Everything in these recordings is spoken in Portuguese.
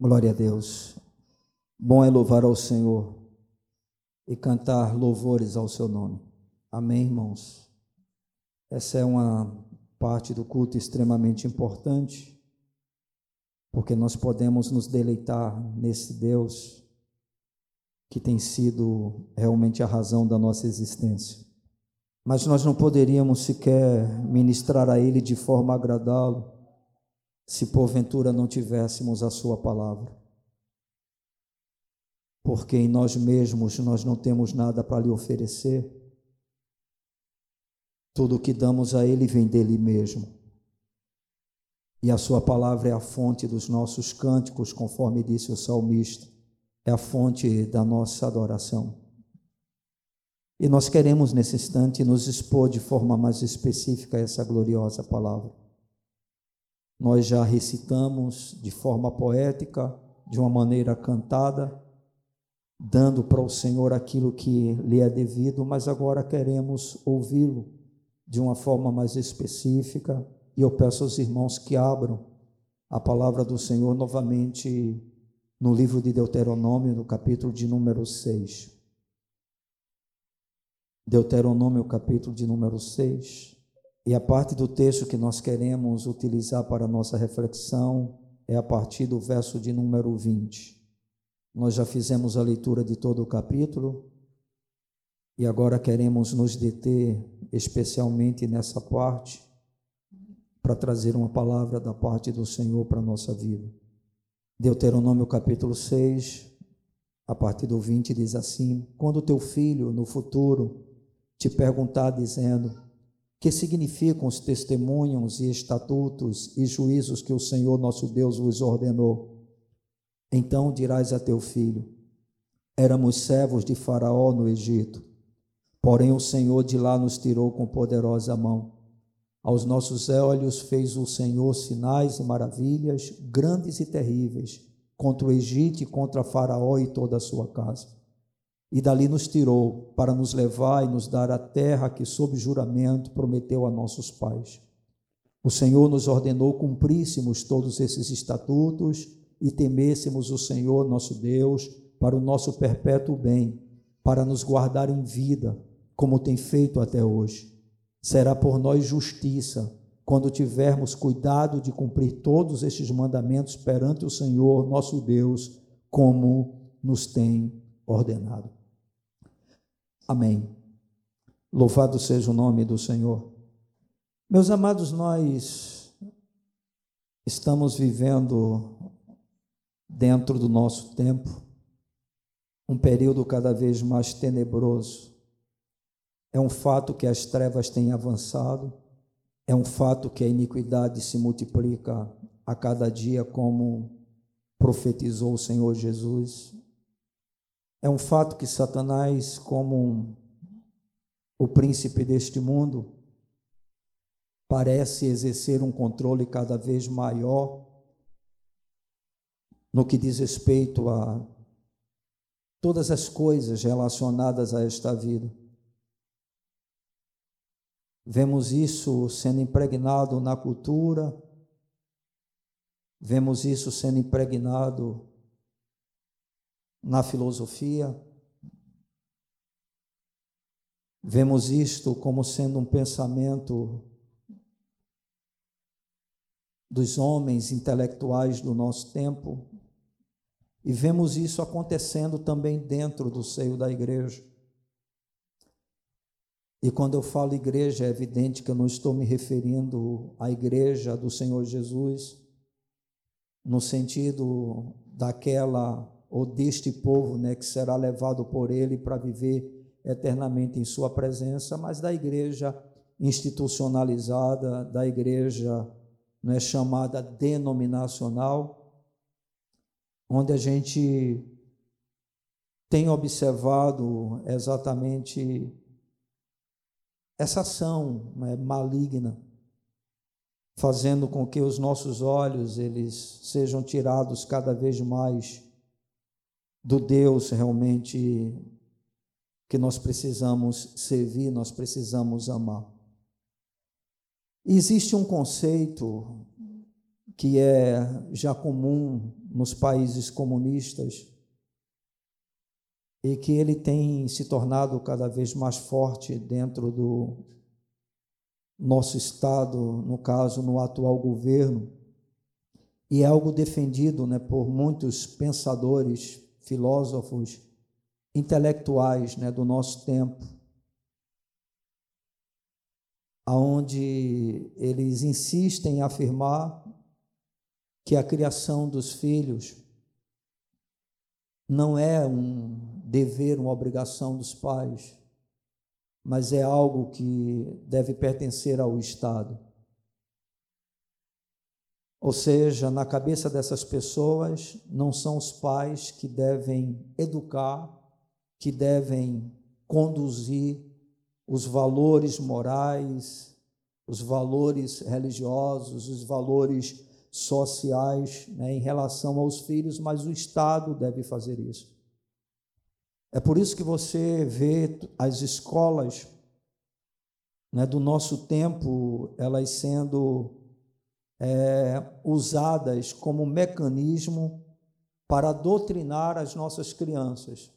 Glória a Deus. Bom é louvar ao Senhor e cantar louvores ao seu nome. Amém, irmãos? Essa é uma parte do culto extremamente importante, porque nós podemos nos deleitar nesse Deus que tem sido realmente a razão da nossa existência. Mas nós não poderíamos sequer ministrar a Ele de forma a agradá-lo se porventura não tivéssemos a Sua palavra. Porque em nós mesmos nós não temos nada para lhe oferecer. Tudo o que damos a Ele vem dele mesmo. E a Sua palavra é a fonte dos nossos cânticos, conforme disse o salmista, é a fonte da nossa adoração. E nós queremos nesse instante nos expor de forma mais específica a essa gloriosa palavra. Nós já recitamos de forma poética, de uma maneira cantada, dando para o Senhor aquilo que lhe é devido, mas agora queremos ouvi-lo de uma forma mais específica. E eu peço aos irmãos que abram a palavra do Senhor novamente no livro de Deuteronômio, no capítulo de número 6. Deuteronômio, capítulo de número 6. E a parte do texto que nós queremos utilizar para a nossa reflexão é a partir do verso de número 20. Nós já fizemos a leitura de todo o capítulo e agora queremos nos deter especialmente nessa parte para trazer uma palavra da parte do Senhor para a nossa vida. Deuteronômio capítulo 6, a partir do 20 diz assim: Quando teu filho no futuro te perguntar dizendo: que significam os testemunhos e estatutos e juízos que o Senhor nosso Deus vos ordenou. Então dirás a teu filho: Éramos servos de Faraó no Egito, porém o Senhor de lá nos tirou com poderosa mão. Aos nossos olhos fez o Senhor sinais e maravilhas grandes e terríveis contra o Egito e contra Faraó e toda a sua casa e dali nos tirou para nos levar e nos dar a terra que, sob juramento, prometeu a nossos pais. O Senhor nos ordenou cumpríssemos todos esses estatutos e temêssemos o Senhor nosso Deus para o nosso perpétuo bem, para nos guardar em vida, como tem feito até hoje. Será por nós justiça quando tivermos cuidado de cumprir todos estes mandamentos perante o Senhor nosso Deus, como nos tem ordenado. Amém. Louvado seja o nome do Senhor. Meus amados, nós estamos vivendo dentro do nosso tempo um período cada vez mais tenebroso. É um fato que as trevas têm avançado, é um fato que a iniquidade se multiplica a cada dia, como profetizou o Senhor Jesus. É um fato que Satanás, como o príncipe deste mundo, parece exercer um controle cada vez maior no que diz respeito a todas as coisas relacionadas a esta vida. Vemos isso sendo impregnado na cultura, vemos isso sendo impregnado na filosofia. Vemos isto como sendo um pensamento dos homens intelectuais do nosso tempo, e vemos isso acontecendo também dentro do seio da igreja. E quando eu falo igreja, é evidente que eu não estou me referindo à igreja do Senhor Jesus, no sentido daquela ou deste povo, né, que será levado por ele para viver eternamente em sua presença, mas da igreja institucionalizada, da igreja não é chamada denominacional, onde a gente tem observado exatamente essa ação né, maligna, fazendo com que os nossos olhos eles sejam tirados cada vez mais do Deus realmente que nós precisamos servir, nós precisamos amar. existe um conceito que é já comum nos países comunistas e que ele tem se tornado cada vez mais forte dentro do nosso Estado, no caso, no atual governo, e é algo defendido né, por muitos pensadores, filósofos, intelectuais né, do nosso tempo, aonde eles insistem em afirmar que a criação dos filhos não é um dever, uma obrigação dos pais, mas é algo que deve pertencer ao Estado. Ou seja, na cabeça dessas pessoas, não são os pais que devem educar, que devem conduzir os valores morais, os valores religiosos, os valores sociais né, em relação aos filhos, mas o Estado deve fazer isso. É por isso que você vê as escolas né, do nosso tempo, elas sendo é, usadas como mecanismo para doutrinar as nossas crianças,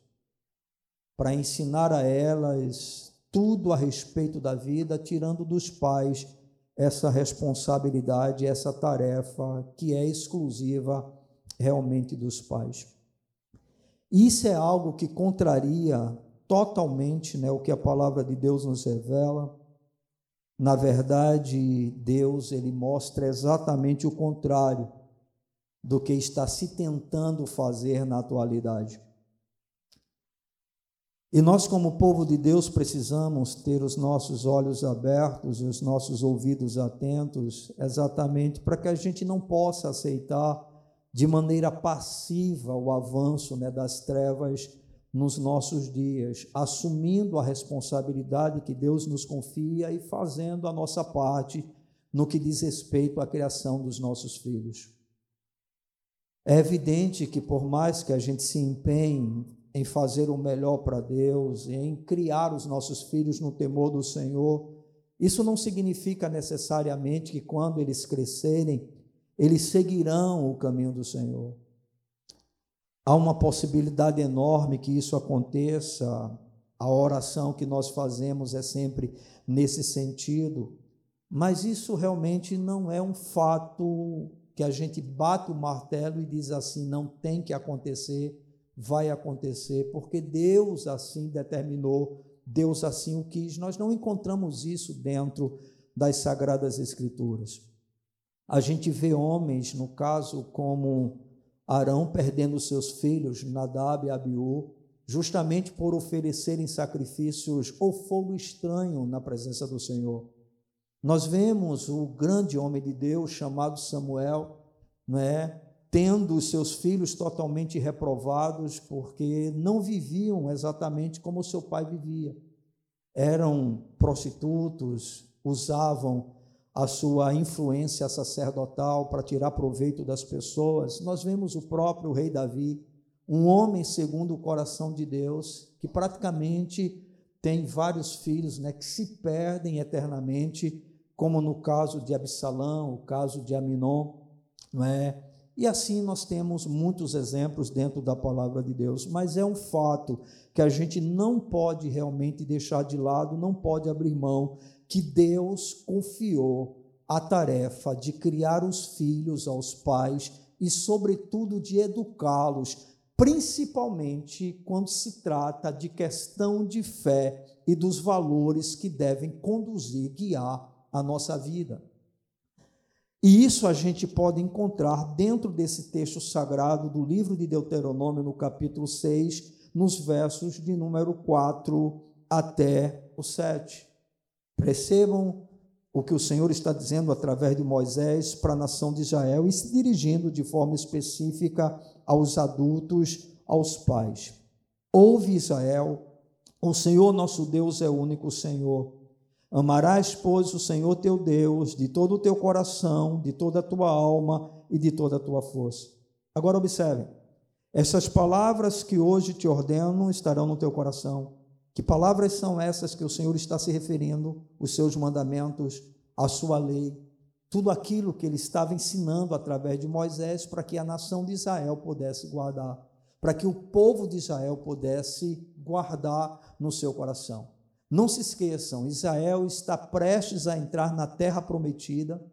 para ensinar a elas tudo a respeito da vida, tirando dos pais essa responsabilidade, essa tarefa que é exclusiva realmente dos pais. Isso é algo que contraria totalmente né, o que a palavra de Deus nos revela. Na verdade, Deus ele mostra exatamente o contrário do que está se tentando fazer na atualidade. E nós, como povo de Deus, precisamos ter os nossos olhos abertos e os nossos ouvidos atentos, exatamente para que a gente não possa aceitar de maneira passiva o avanço né, das trevas nos nossos dias, assumindo a responsabilidade que Deus nos confia e fazendo a nossa parte no que diz respeito à criação dos nossos filhos. É evidente que, por mais que a gente se empenhe em fazer o melhor para Deus, em criar os nossos filhos no temor do Senhor. Isso não significa necessariamente que quando eles crescerem, eles seguirão o caminho do Senhor. Há uma possibilidade enorme que isso aconteça. A oração que nós fazemos é sempre nesse sentido, mas isso realmente não é um fato que a gente bate o martelo e diz assim, não tem que acontecer vai acontecer, porque Deus assim determinou, Deus assim o quis. Nós não encontramos isso dentro das Sagradas Escrituras. A gente vê homens, no caso, como Arão perdendo seus filhos, Nadab e Abiú, justamente por oferecerem sacrifícios ou fogo estranho na presença do Senhor. Nós vemos o grande homem de Deus chamado Samuel, não é? tendo os seus filhos totalmente reprovados, porque não viviam exatamente como seu pai vivia. Eram prostitutos, usavam a sua influência sacerdotal para tirar proveito das pessoas. Nós vemos o próprio rei Davi, um homem segundo o coração de Deus, que praticamente tem vários filhos né, que se perdem eternamente, como no caso de Absalão, o caso de Aminon, não é? E assim nós temos muitos exemplos dentro da palavra de Deus, mas é um fato que a gente não pode realmente deixar de lado, não pode abrir mão, que Deus confiou a tarefa de criar os filhos aos pais e, sobretudo, de educá-los, principalmente quando se trata de questão de fé e dos valores que devem conduzir, guiar a nossa vida. E isso a gente pode encontrar dentro desse texto sagrado do livro de Deuteronômio, no capítulo 6, nos versos de número 4 até o 7. Percebam o que o Senhor está dizendo através de Moisés para a nação de Israel e se dirigindo de forma específica aos adultos, aos pais. Ouve Israel, o Senhor nosso Deus é o único Senhor. Amarás, pois, o Senhor teu Deus de todo o teu coração, de toda a tua alma e de toda a tua força. Agora observem, essas palavras que hoje te ordeno estarão no teu coração. Que palavras são essas que o Senhor está se referindo, os seus mandamentos, a sua lei? tudo aquilo que ele estava ensinando através de Moisés para que a nação de Israel pudesse guardar, para que o povo de Israel pudesse guardar no seu coração. Não se esqueçam, Israel está prestes a entrar na terra prometida.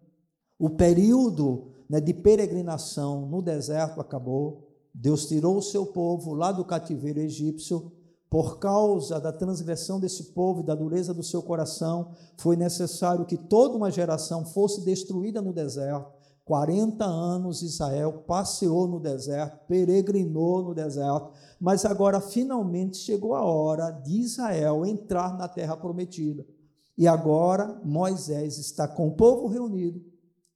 O período né, de peregrinação no deserto acabou. Deus tirou o seu povo lá do cativeiro egípcio por causa da transgressão desse povo e da dureza do seu coração, foi necessário que toda uma geração fosse destruída no deserto. 40 anos Israel passeou no deserto, peregrinou no deserto, mas agora finalmente chegou a hora de Israel entrar na terra prometida. E agora Moisés está com o povo reunido,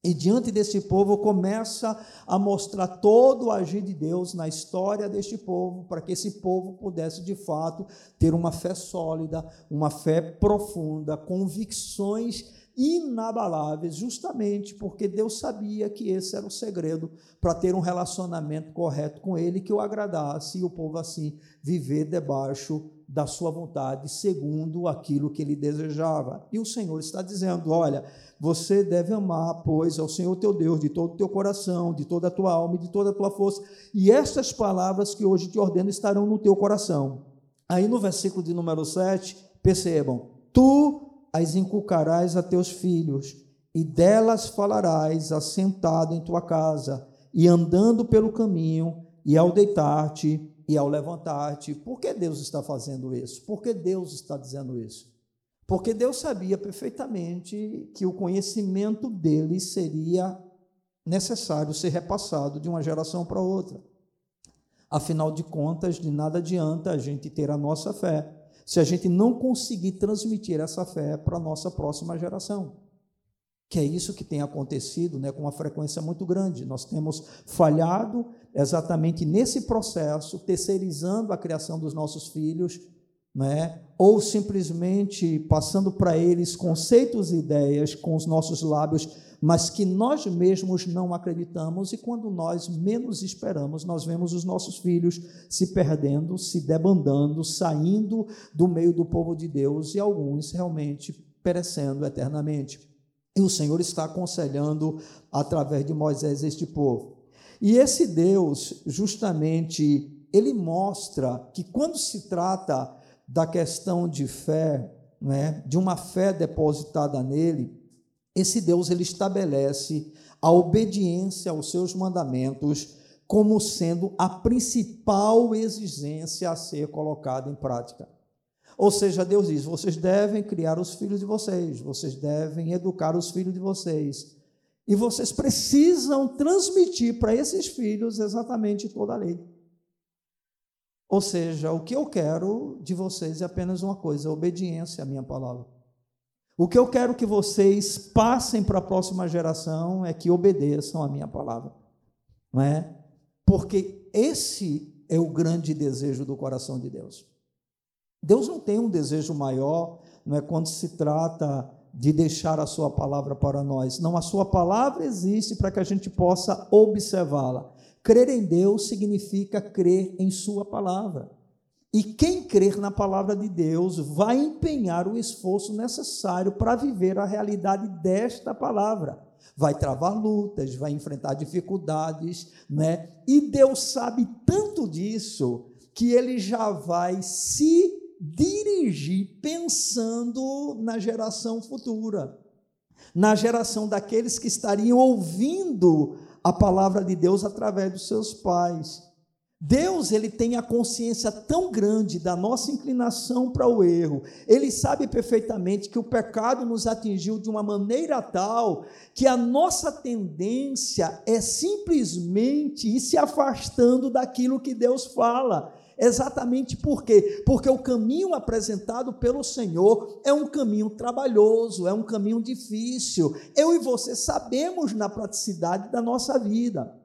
e diante desse povo começa a mostrar todo o agir de Deus na história deste povo, para que esse povo pudesse de fato ter uma fé sólida, uma fé profunda, convicções inabaláveis, justamente porque Deus sabia que esse era o segredo para ter um relacionamento correto com Ele, que o agradasse e o povo assim viver debaixo da sua vontade, segundo aquilo que ele desejava. E o Senhor está dizendo: olha, você deve amar, pois, ao Senhor teu Deus de todo o teu coração, de toda a tua alma e de toda a tua força. E estas palavras que hoje te ordeno estarão no teu coração. Aí no versículo de número 7, percebam: tu as inculcarás a teus filhos, e delas falarás assentado em tua casa, e andando pelo caminho, e ao deitar-te e ao levantar-te. Por que Deus está fazendo isso? Por que Deus está dizendo isso? Porque Deus sabia perfeitamente que o conhecimento dele seria necessário ser repassado de uma geração para outra. Afinal de contas, de nada adianta a gente ter a nossa fé se a gente não conseguir transmitir essa fé para a nossa próxima geração. Que é isso que tem acontecido né, com uma frequência muito grande. Nós temos falhado exatamente nesse processo, terceirizando a criação dos nossos filhos, né, ou simplesmente passando para eles conceitos e ideias com os nossos lábios, mas que nós mesmos não acreditamos, e quando nós menos esperamos, nós vemos os nossos filhos se perdendo, se debandando, saindo do meio do povo de Deus e alguns realmente perecendo eternamente. E o Senhor está aconselhando através de Moisés este povo. E esse Deus, justamente, ele mostra que quando se trata da questão de fé, né, de uma fé depositada nele, esse Deus ele estabelece a obediência aos seus mandamentos como sendo a principal exigência a ser colocada em prática. Ou seja, Deus diz: vocês devem criar os filhos de vocês, vocês devem educar os filhos de vocês. E vocês precisam transmitir para esses filhos exatamente toda a lei. Ou seja, o que eu quero de vocês é apenas uma coisa: obediência à minha palavra. O que eu quero que vocês passem para a próxima geração é que obedeçam a minha palavra, não é? Porque esse é o grande desejo do coração de Deus. Deus não tem um desejo maior, não é quando se trata de deixar a sua palavra para nós. Não, a sua palavra existe para que a gente possa observá-la. Crer em Deus significa crer em sua palavra. E quem crer na palavra de Deus vai empenhar o esforço necessário para viver a realidade desta palavra. Vai travar lutas, vai enfrentar dificuldades, né? E Deus sabe tanto disso que ele já vai se dirigir pensando na geração futura, na geração daqueles que estariam ouvindo a palavra de Deus através dos seus pais. Deus, ele tem a consciência tão grande da nossa inclinação para o erro. Ele sabe perfeitamente que o pecado nos atingiu de uma maneira tal que a nossa tendência é simplesmente ir se afastando daquilo que Deus fala. Exatamente por quê? Porque o caminho apresentado pelo Senhor é um caminho trabalhoso, é um caminho difícil. Eu e você sabemos na praticidade da nossa vida.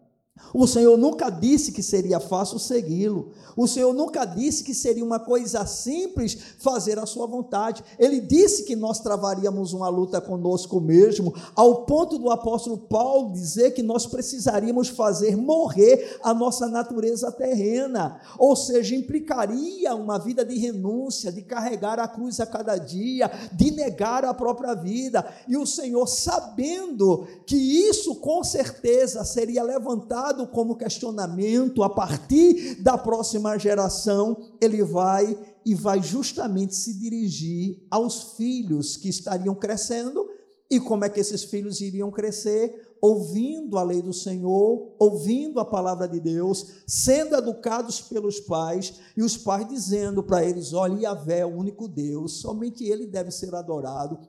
O Senhor nunca disse que seria fácil segui-lo. O Senhor nunca disse que seria uma coisa simples fazer a sua vontade. Ele disse que nós travaríamos uma luta conosco mesmo, ao ponto do apóstolo Paulo dizer que nós precisaríamos fazer morrer a nossa natureza terrena. Ou seja, implicaria uma vida de renúncia, de carregar a cruz a cada dia, de negar a própria vida. E o Senhor, sabendo que isso com certeza seria levantado como questionamento a partir da próxima geração, ele vai e vai justamente se dirigir aos filhos que estariam crescendo. E como é que esses filhos iriam crescer? Ouvindo a lei do Senhor, ouvindo a palavra de Deus, sendo educados pelos pais, e os pais dizendo para eles: olha, Yahvé é o único Deus, somente Ele deve ser adorado,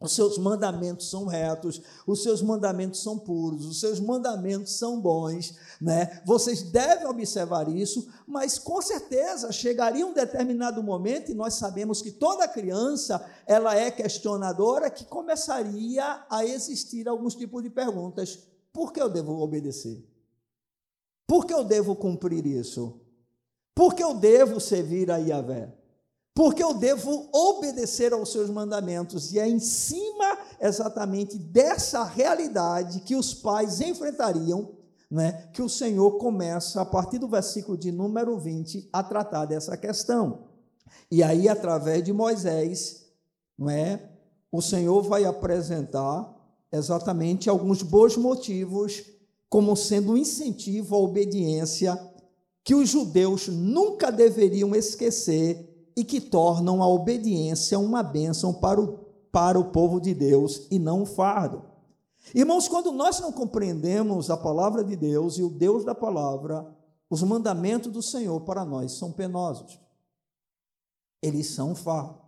os seus mandamentos são retos, os seus mandamentos são puros, os seus mandamentos são bons, né? Vocês devem observar isso, mas com certeza chegaria um determinado momento e nós sabemos que toda criança, ela é questionadora que começaria a existir alguns tipos de perguntas: por que eu devo obedecer? Por que eu devo cumprir isso? Por que eu devo servir a Yahvé? Porque eu devo obedecer aos seus mandamentos. E é em cima exatamente dessa realidade que os pais enfrentariam, né, que o Senhor começa, a partir do versículo de número 20, a tratar dessa questão. E aí, através de Moisés, não é, o Senhor vai apresentar exatamente alguns bons motivos como sendo um incentivo à obediência que os judeus nunca deveriam esquecer e que tornam a obediência uma bênção para o, para o povo de Deus e não um fardo. Irmãos, quando nós não compreendemos a palavra de Deus e o Deus da palavra, os mandamentos do Senhor para nós são penosos. Eles são um fardo.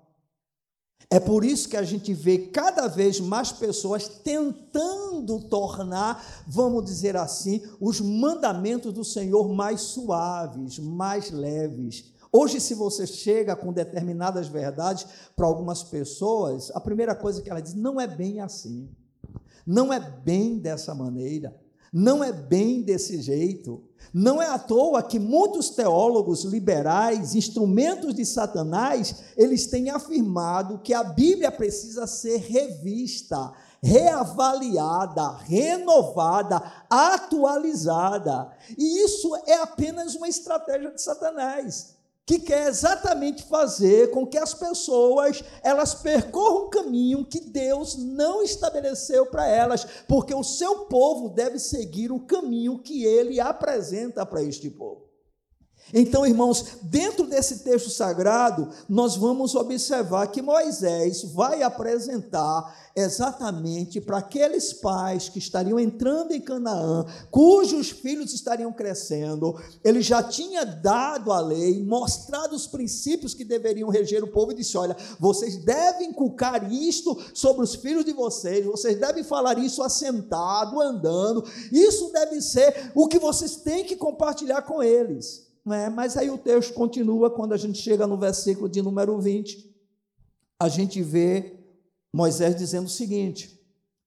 É por isso que a gente vê cada vez mais pessoas tentando tornar, vamos dizer assim, os mandamentos do Senhor mais suaves, mais leves, Hoje, se você chega com determinadas verdades para algumas pessoas, a primeira coisa que ela diz, não é bem assim, não é bem dessa maneira, não é bem desse jeito. Não é à toa que muitos teólogos liberais, instrumentos de Satanás, eles têm afirmado que a Bíblia precisa ser revista, reavaliada, renovada, atualizada. E isso é apenas uma estratégia de Satanás que quer exatamente fazer com que as pessoas elas percorram um caminho que Deus não estabeleceu para elas, porque o seu povo deve seguir o caminho que ele apresenta para este povo. Então, irmãos, dentro desse texto sagrado, nós vamos observar que Moisés vai apresentar exatamente para aqueles pais que estariam entrando em Canaã, cujos filhos estariam crescendo, ele já tinha dado a lei, mostrado os princípios que deveriam reger o povo e disse: Olha, vocês devem inculcar isto sobre os filhos de vocês, vocês devem falar isso assentado, andando, isso deve ser o que vocês têm que compartilhar com eles. É? Mas aí o texto continua, quando a gente chega no versículo de número 20, a gente vê Moisés dizendo o seguinte: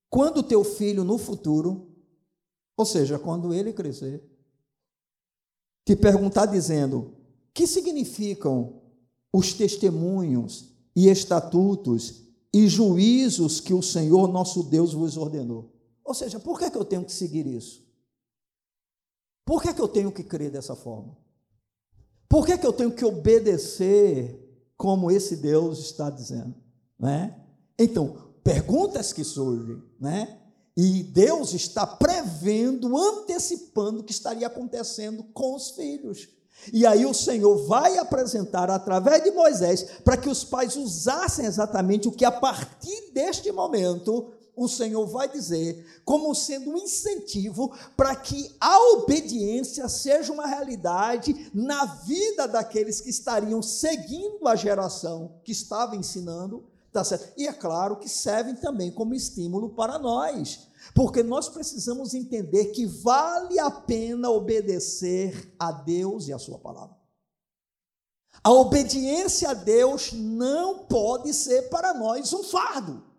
quando teu filho no futuro, ou seja, quando ele crescer, te perguntar dizendo: que significam os testemunhos e estatutos e juízos que o Senhor nosso Deus vos ordenou? Ou seja, por que, é que eu tenho que seguir isso? Por que, é que eu tenho que crer dessa forma? Por que, que eu tenho que obedecer como esse Deus está dizendo? Né? Então, perguntas que surgem, né? E Deus está prevendo, antecipando o que estaria acontecendo com os filhos. E aí o Senhor vai apresentar através de Moisés para que os pais usassem exatamente o que a partir deste momento o Senhor vai dizer como sendo um incentivo para que a obediência seja uma realidade na vida daqueles que estariam seguindo a geração que estava ensinando, tá certo? E é claro que servem também como estímulo para nós, porque nós precisamos entender que vale a pena obedecer a Deus e a sua palavra. A obediência a Deus não pode ser para nós um fardo.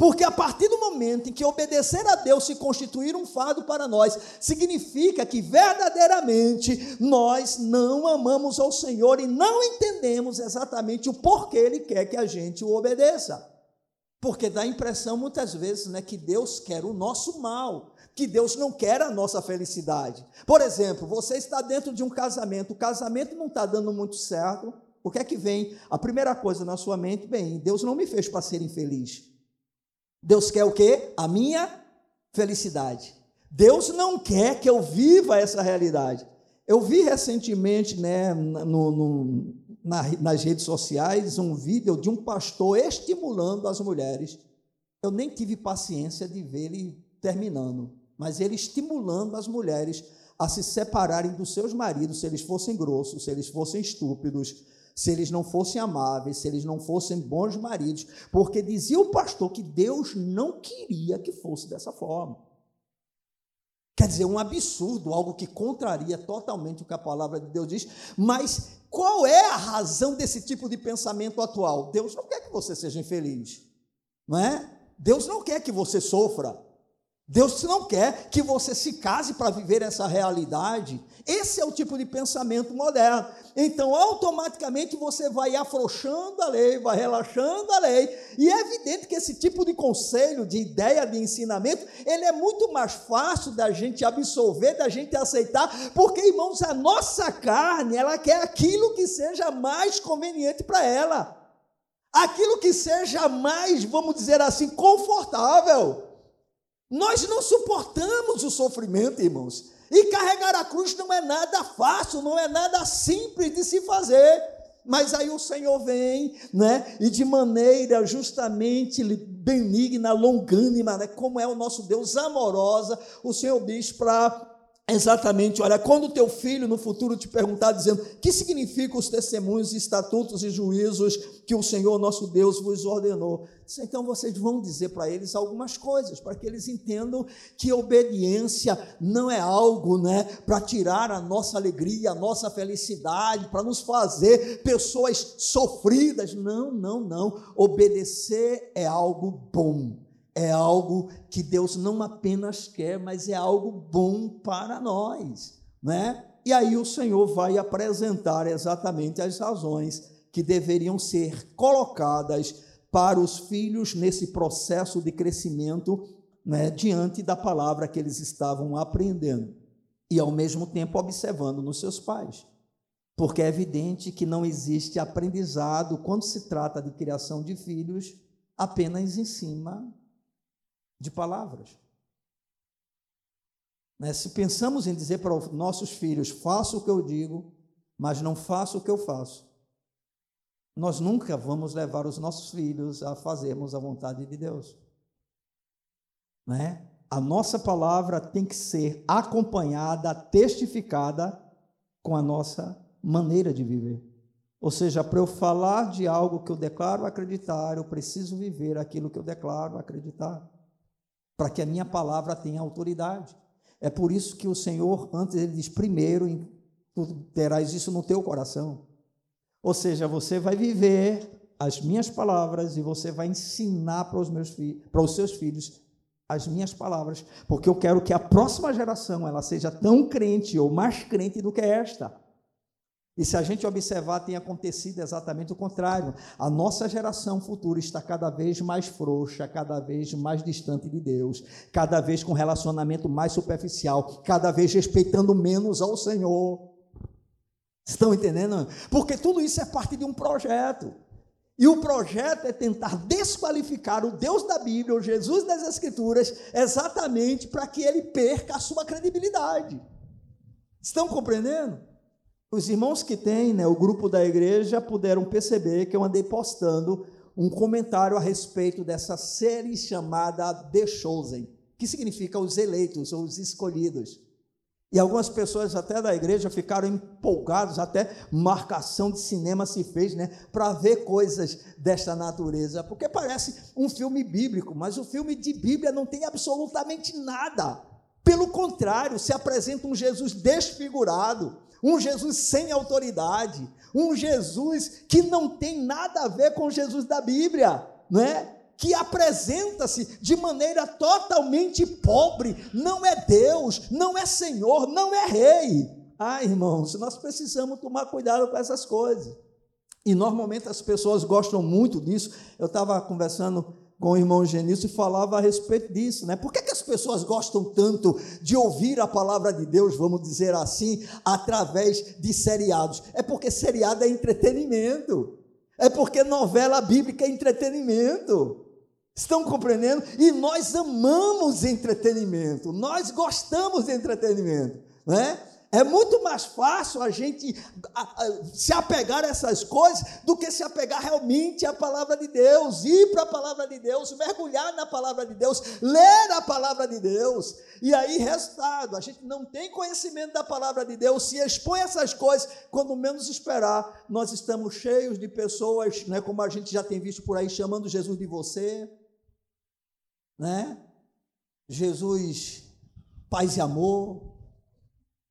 Porque a partir do momento em que obedecer a Deus se constituir um fardo para nós, significa que verdadeiramente nós não amamos ao Senhor e não entendemos exatamente o porquê Ele quer que a gente o obedeça. Porque dá a impressão muitas vezes né, que Deus quer o nosso mal, que Deus não quer a nossa felicidade. Por exemplo, você está dentro de um casamento, o casamento não está dando muito certo. O que é que vem? A primeira coisa na sua mente, bem, Deus não me fez para ser infeliz. Deus quer o quê? A minha felicidade. Deus não quer que eu viva essa realidade. Eu vi recentemente, né, no, no, na, nas redes sociais, um vídeo de um pastor estimulando as mulheres. Eu nem tive paciência de ver ele terminando, mas ele estimulando as mulheres a se separarem dos seus maridos, se eles fossem grossos, se eles fossem estúpidos, se eles não fossem amáveis, se eles não fossem bons maridos, porque dizia o pastor que Deus não queria que fosse dessa forma. Quer dizer, um absurdo, algo que contraria totalmente o que a palavra de Deus diz, mas qual é a razão desse tipo de pensamento atual? Deus não quer que você seja infeliz, não é? Deus não quer que você sofra. Deus não quer que você se case para viver essa realidade. Esse é o tipo de pensamento moderno. Então, automaticamente você vai afrouxando a lei, vai relaxando a lei. E é evidente que esse tipo de conselho, de ideia, de ensinamento, ele é muito mais fácil da gente absorver, da gente aceitar, porque, irmãos, a nossa carne, ela quer aquilo que seja mais conveniente para ela. Aquilo que seja mais, vamos dizer assim, confortável. Nós não suportamos o sofrimento, irmãos. E carregar a cruz não é nada fácil, não é nada simples de se fazer. Mas aí o Senhor vem, né? E de maneira justamente benigna, longânima, né? Como é o nosso Deus amorosa, o Senhor diz para Exatamente, olha, quando teu filho no futuro te perguntar, dizendo que significam os testemunhos, estatutos e juízos que o Senhor nosso Deus vos ordenou, então vocês vão dizer para eles algumas coisas, para que eles entendam que obediência não é algo né, para tirar a nossa alegria, a nossa felicidade, para nos fazer pessoas sofridas. Não, não, não. Obedecer é algo bom é algo que Deus não apenas quer, mas é algo bom para nós, né? E aí o Senhor vai apresentar exatamente as razões que deveriam ser colocadas para os filhos nesse processo de crescimento, né, diante da palavra que eles estavam aprendendo e ao mesmo tempo observando nos seus pais. Porque é evidente que não existe aprendizado quando se trata de criação de filhos apenas em cima de palavras. Né? Se pensamos em dizer para os nossos filhos, faça o que eu digo, mas não faça o que eu faço, nós nunca vamos levar os nossos filhos a fazermos a vontade de Deus. Né? A nossa palavra tem que ser acompanhada, testificada com a nossa maneira de viver. Ou seja, para eu falar de algo que eu declaro acreditar, eu preciso viver aquilo que eu declaro acreditar para que a minha palavra tenha autoridade. É por isso que o Senhor, antes ele diz: primeiro, tu terás isso no teu coração. Ou seja, você vai viver as minhas palavras e você vai ensinar para os meus filhos, para os seus filhos as minhas palavras, porque eu quero que a próxima geração ela seja tão crente ou mais crente do que esta. E se a gente observar, tem acontecido exatamente o contrário. A nossa geração futura está cada vez mais frouxa, cada vez mais distante de Deus, cada vez com relacionamento mais superficial, cada vez respeitando menos ao Senhor. Estão entendendo? Porque tudo isso é parte de um projeto. E o projeto é tentar desqualificar o Deus da Bíblia, o Jesus das Escrituras, exatamente para que ele perca a sua credibilidade. Estão compreendendo? Os irmãos que têm, né, o grupo da igreja, puderam perceber que eu andei postando um comentário a respeito dessa série chamada The Chosen, que significa os eleitos ou os escolhidos. E algumas pessoas até da igreja ficaram empolgados, até marcação de cinema se fez, né, para ver coisas desta natureza, porque parece um filme bíblico, mas o filme de Bíblia não tem absolutamente nada. Pelo contrário, se apresenta um Jesus desfigurado, um Jesus sem autoridade, um Jesus que não tem nada a ver com o Jesus da Bíblia, não é? que apresenta-se de maneira totalmente pobre, não é Deus, não é Senhor, não é Rei. Ah, irmãos, nós precisamos tomar cuidado com essas coisas. E normalmente as pessoas gostam muito disso. Eu estava conversando com o irmão Genício e falava a respeito disso, né? Por que, que as pessoas gostam tanto de ouvir a palavra de Deus, vamos dizer assim, através de seriados? É porque seriado é entretenimento. É porque novela bíblica é entretenimento. Estão compreendendo? E nós amamos entretenimento, nós gostamos de entretenimento, né? É muito mais fácil a gente se apegar a essas coisas do que se apegar realmente à palavra de Deus, ir para a palavra de Deus, mergulhar na palavra de Deus, ler a palavra de Deus. E aí, resultado, a gente não tem conhecimento da palavra de Deus, se expõe a essas coisas, quando menos esperar, nós estamos cheios de pessoas, né, como a gente já tem visto por aí, chamando Jesus de você, né? Jesus, paz e amor.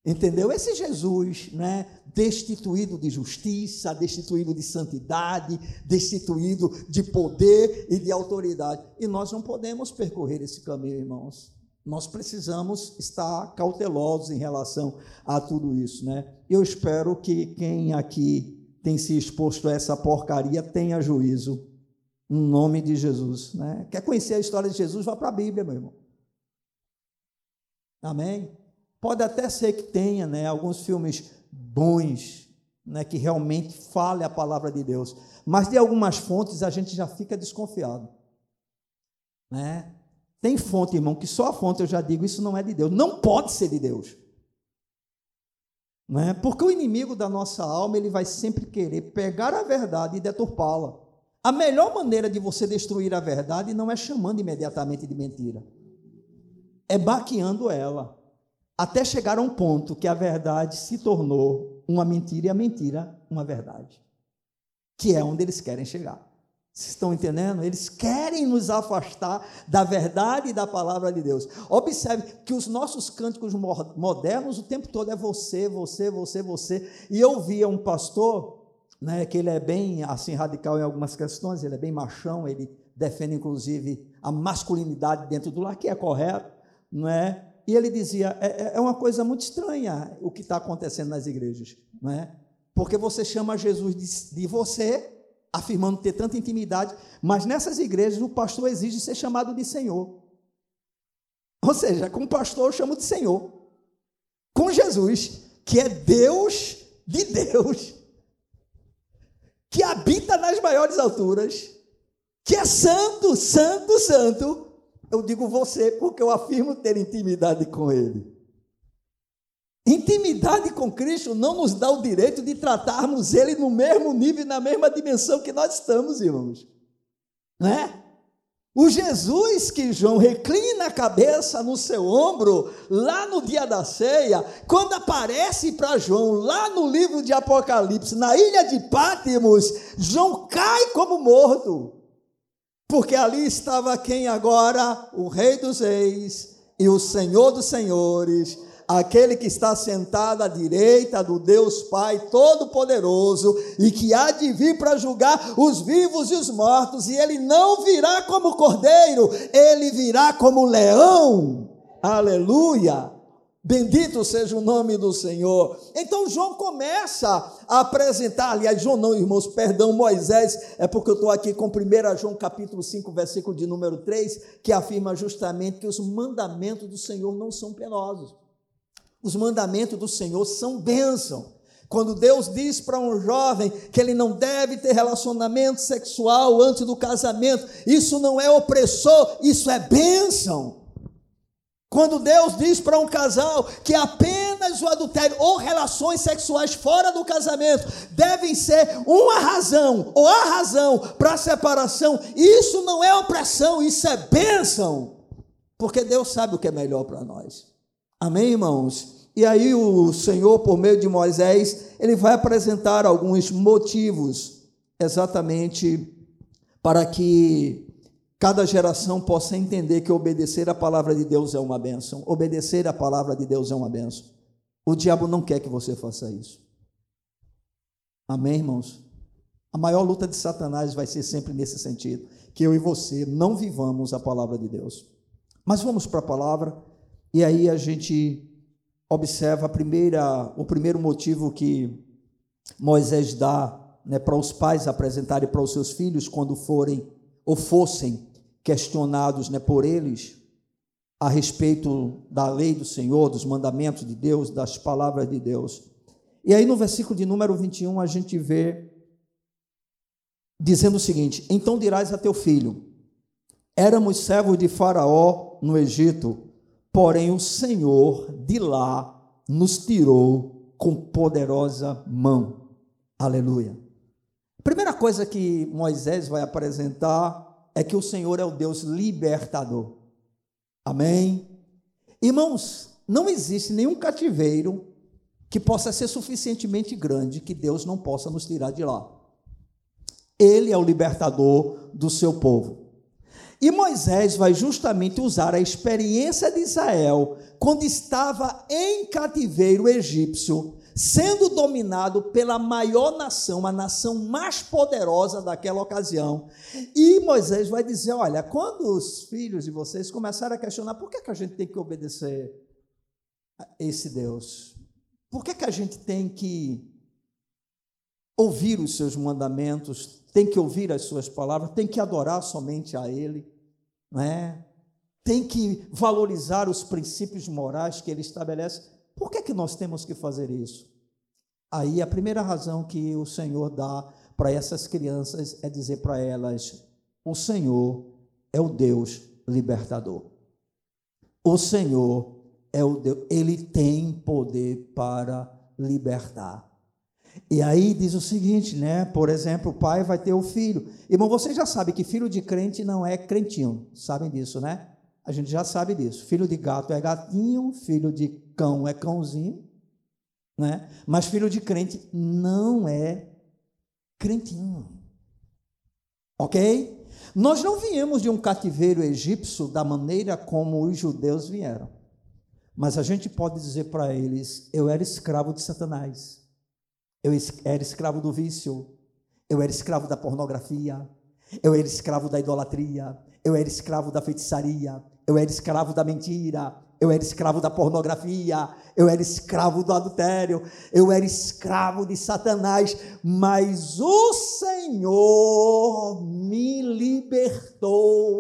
Entendeu? Esse Jesus, né, destituído de justiça, destituído de santidade, destituído de poder e de autoridade. E nós não podemos percorrer esse caminho, irmãos. Nós precisamos estar cautelosos em relação a tudo isso, né? Eu espero que quem aqui tem se exposto a essa porcaria tenha juízo, no nome de Jesus, né? Quer conhecer a história de Jesus? Vá para a Bíblia, meu irmão. Amém? Pode até ser que tenha né, alguns filmes bons, né, que realmente fale a palavra de Deus, mas de algumas fontes a gente já fica desconfiado. Né? Tem fonte, irmão, que só a fonte eu já digo, isso não é de Deus, não pode ser de Deus. Né? Porque o inimigo da nossa alma, ele vai sempre querer pegar a verdade e deturpá-la. A melhor maneira de você destruir a verdade não é chamando imediatamente de mentira, é baqueando ela até chegar a um ponto que a verdade se tornou uma mentira e a mentira uma verdade, que é onde eles querem chegar. Vocês estão entendendo? Eles querem nos afastar da verdade e da palavra de Deus. Observe que os nossos cânticos modernos o tempo todo é você, você, você, você. E eu via um pastor, né, que ele é bem assim radical em algumas questões, ele é bem machão, ele defende inclusive a masculinidade dentro do lar, que é correto, não é? E ele dizia: é, é, é uma coisa muito estranha o que está acontecendo nas igrejas, não é? Porque você chama Jesus de, de você, afirmando ter tanta intimidade, mas nessas igrejas o pastor exige ser chamado de Senhor. Ou seja, com o pastor eu chamo de Senhor. Com Jesus, que é Deus de Deus, que habita nas maiores alturas, que é santo, santo, santo, eu digo você porque eu afirmo ter intimidade com Ele. Intimidade com Cristo não nos dá o direito de tratarmos Ele no mesmo nível e na mesma dimensão que nós estamos, irmãos. Não é? O Jesus que João reclina a cabeça no seu ombro, lá no dia da ceia, quando aparece para João, lá no livro de Apocalipse, na ilha de Pátimos, João cai como morto porque ali estava quem agora? O Rei dos Reis e o Senhor dos Senhores, aquele que está sentado à direita do Deus Pai Todo-Poderoso e que há de vir para julgar os vivos e os mortos, e ele não virá como cordeiro, ele virá como leão. Aleluia! Bendito seja o nome do Senhor. Então João começa a apresentar, aliás, João não, irmãos, perdão, Moisés, é porque eu estou aqui com 1 João capítulo 5, versículo de número 3, que afirma justamente que os mandamentos do Senhor não são penosos. Os mandamentos do Senhor são bênção. Quando Deus diz para um jovem que ele não deve ter relacionamento sexual antes do casamento, isso não é opressor, isso é bênção. Quando Deus diz para um casal que apenas o adultério ou relações sexuais fora do casamento devem ser uma razão ou a razão para a separação, isso não é opressão, isso é bênção, porque Deus sabe o que é melhor para nós. Amém, irmãos? E aí o Senhor, por meio de Moisés, ele vai apresentar alguns motivos exatamente para que cada geração possa entender que obedecer a palavra de Deus é uma bênção. Obedecer a palavra de Deus é uma bênção. O diabo não quer que você faça isso. Amém, irmãos? A maior luta de Satanás vai ser sempre nesse sentido, que eu e você não vivamos a palavra de Deus. Mas vamos para a palavra, e aí a gente observa a primeira, o primeiro motivo que Moisés dá né, para os pais apresentarem para os seus filhos quando forem ou fossem questionados né, por eles a respeito da lei do Senhor, dos mandamentos de Deus, das palavras de Deus. E aí no versículo de número 21 a gente vê dizendo o seguinte: Então dirás a teu filho: Éramos servos de Faraó no Egito, porém o Senhor de lá nos tirou com poderosa mão. Aleluia. Primeira coisa que Moisés vai apresentar é que o Senhor é o Deus libertador. Amém? Irmãos, não existe nenhum cativeiro que possa ser suficientemente grande que Deus não possa nos tirar de lá. Ele é o libertador do seu povo. E Moisés vai justamente usar a experiência de Israel quando estava em cativeiro egípcio, sendo dominado pela maior nação, a nação mais poderosa daquela ocasião. E Moisés vai dizer: Olha, quando os filhos de vocês começarem a questionar por que, que a gente tem que obedecer a esse Deus, por que, que a gente tem que ouvir os seus mandamentos, tem que ouvir as suas palavras, tem que adorar somente a Ele, não é? tem que valorizar os princípios morais que Ele estabelece. Por que, que nós temos que fazer isso? Aí a primeira razão que o Senhor dá para essas crianças é dizer para elas: o Senhor é o Deus libertador. O Senhor é o Deus, Ele tem poder para libertar. E aí diz o seguinte, né? Por exemplo, o pai vai ter o filho. Irmão, você já sabe que filho de crente não é crentinho. Sabem disso, né? A gente já sabe disso. Filho de gato é gatinho, filho de cão é cãozinho, né? Mas filho de crente não é crentinho. OK? Nós não viemos de um cativeiro egípcio da maneira como os judeus vieram. Mas a gente pode dizer para eles: eu era escravo de Satanás. Eu era escravo do vício, eu era escravo da pornografia, eu era escravo da idolatria, eu era escravo da feitiçaria, eu era escravo da mentira, eu era escravo da pornografia, eu era escravo do adultério, eu era escravo de Satanás, mas o Senhor me libertou.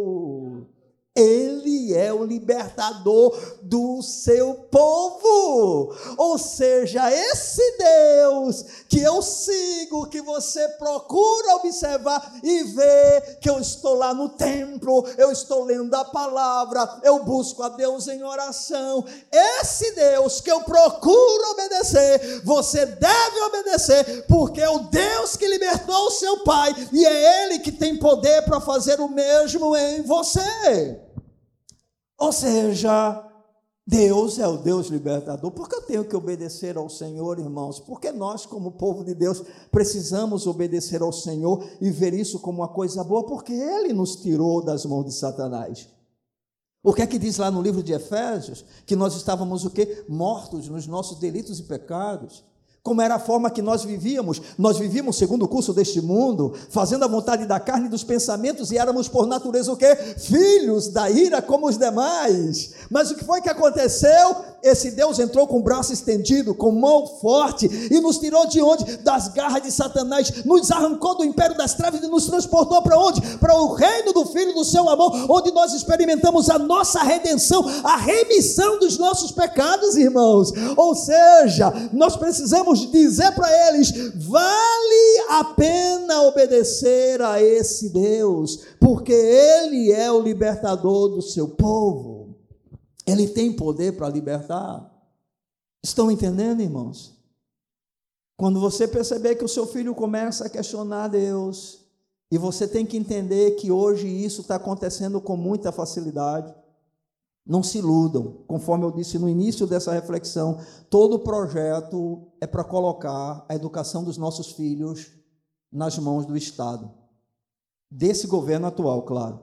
Ele é o libertador do seu povo. Ou seja, esse Deus que eu sigo, que você procura observar e ver que eu estou lá no templo, eu estou lendo a palavra, eu busco a Deus em oração. Esse Deus que eu procuro obedecer, você deve obedecer, porque é o Deus que libertou o seu pai e é ele que tem poder para fazer o mesmo em você. Ou seja, Deus é o Deus libertador. Por que eu tenho que obedecer ao Senhor, irmãos? Porque nós, como povo de Deus, precisamos obedecer ao Senhor e ver isso como uma coisa boa, porque Ele nos tirou das mãos de Satanás. O que é que diz lá no livro de Efésios? Que nós estávamos o quê? Mortos nos nossos delitos e pecados como era a forma que nós vivíamos. Nós vivíamos segundo o curso deste mundo, fazendo a vontade da carne e dos pensamentos, e éramos por natureza o quê? Filhos da ira como os demais. Mas o que foi que aconteceu? Esse Deus entrou com o braço estendido, com mão forte, e nos tirou de onde? Das garras de Satanás, nos arrancou do império das trevas e nos transportou para onde? Para o reino do Filho do seu amor, onde nós experimentamos a nossa redenção, a remissão dos nossos pecados, irmãos. Ou seja, nós precisamos dizer para eles: vale a pena obedecer a esse Deus, porque Ele é o libertador do seu povo. Ele tem poder para libertar. Estão entendendo, irmãos? Quando você perceber que o seu filho começa a questionar Deus, e você tem que entender que hoje isso está acontecendo com muita facilidade, não se iludam. Conforme eu disse no início dessa reflexão, todo projeto é para colocar a educação dos nossos filhos nas mãos do Estado. Desse governo atual, claro,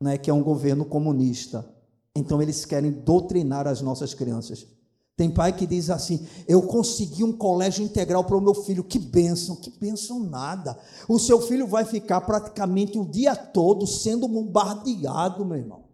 né, que é um governo comunista. Então eles querem doutrinar as nossas crianças. Tem pai que diz assim: Eu consegui um colégio integral para o meu filho, que bênção, que bênção nada. O seu filho vai ficar praticamente o dia todo sendo bombardeado, meu irmão.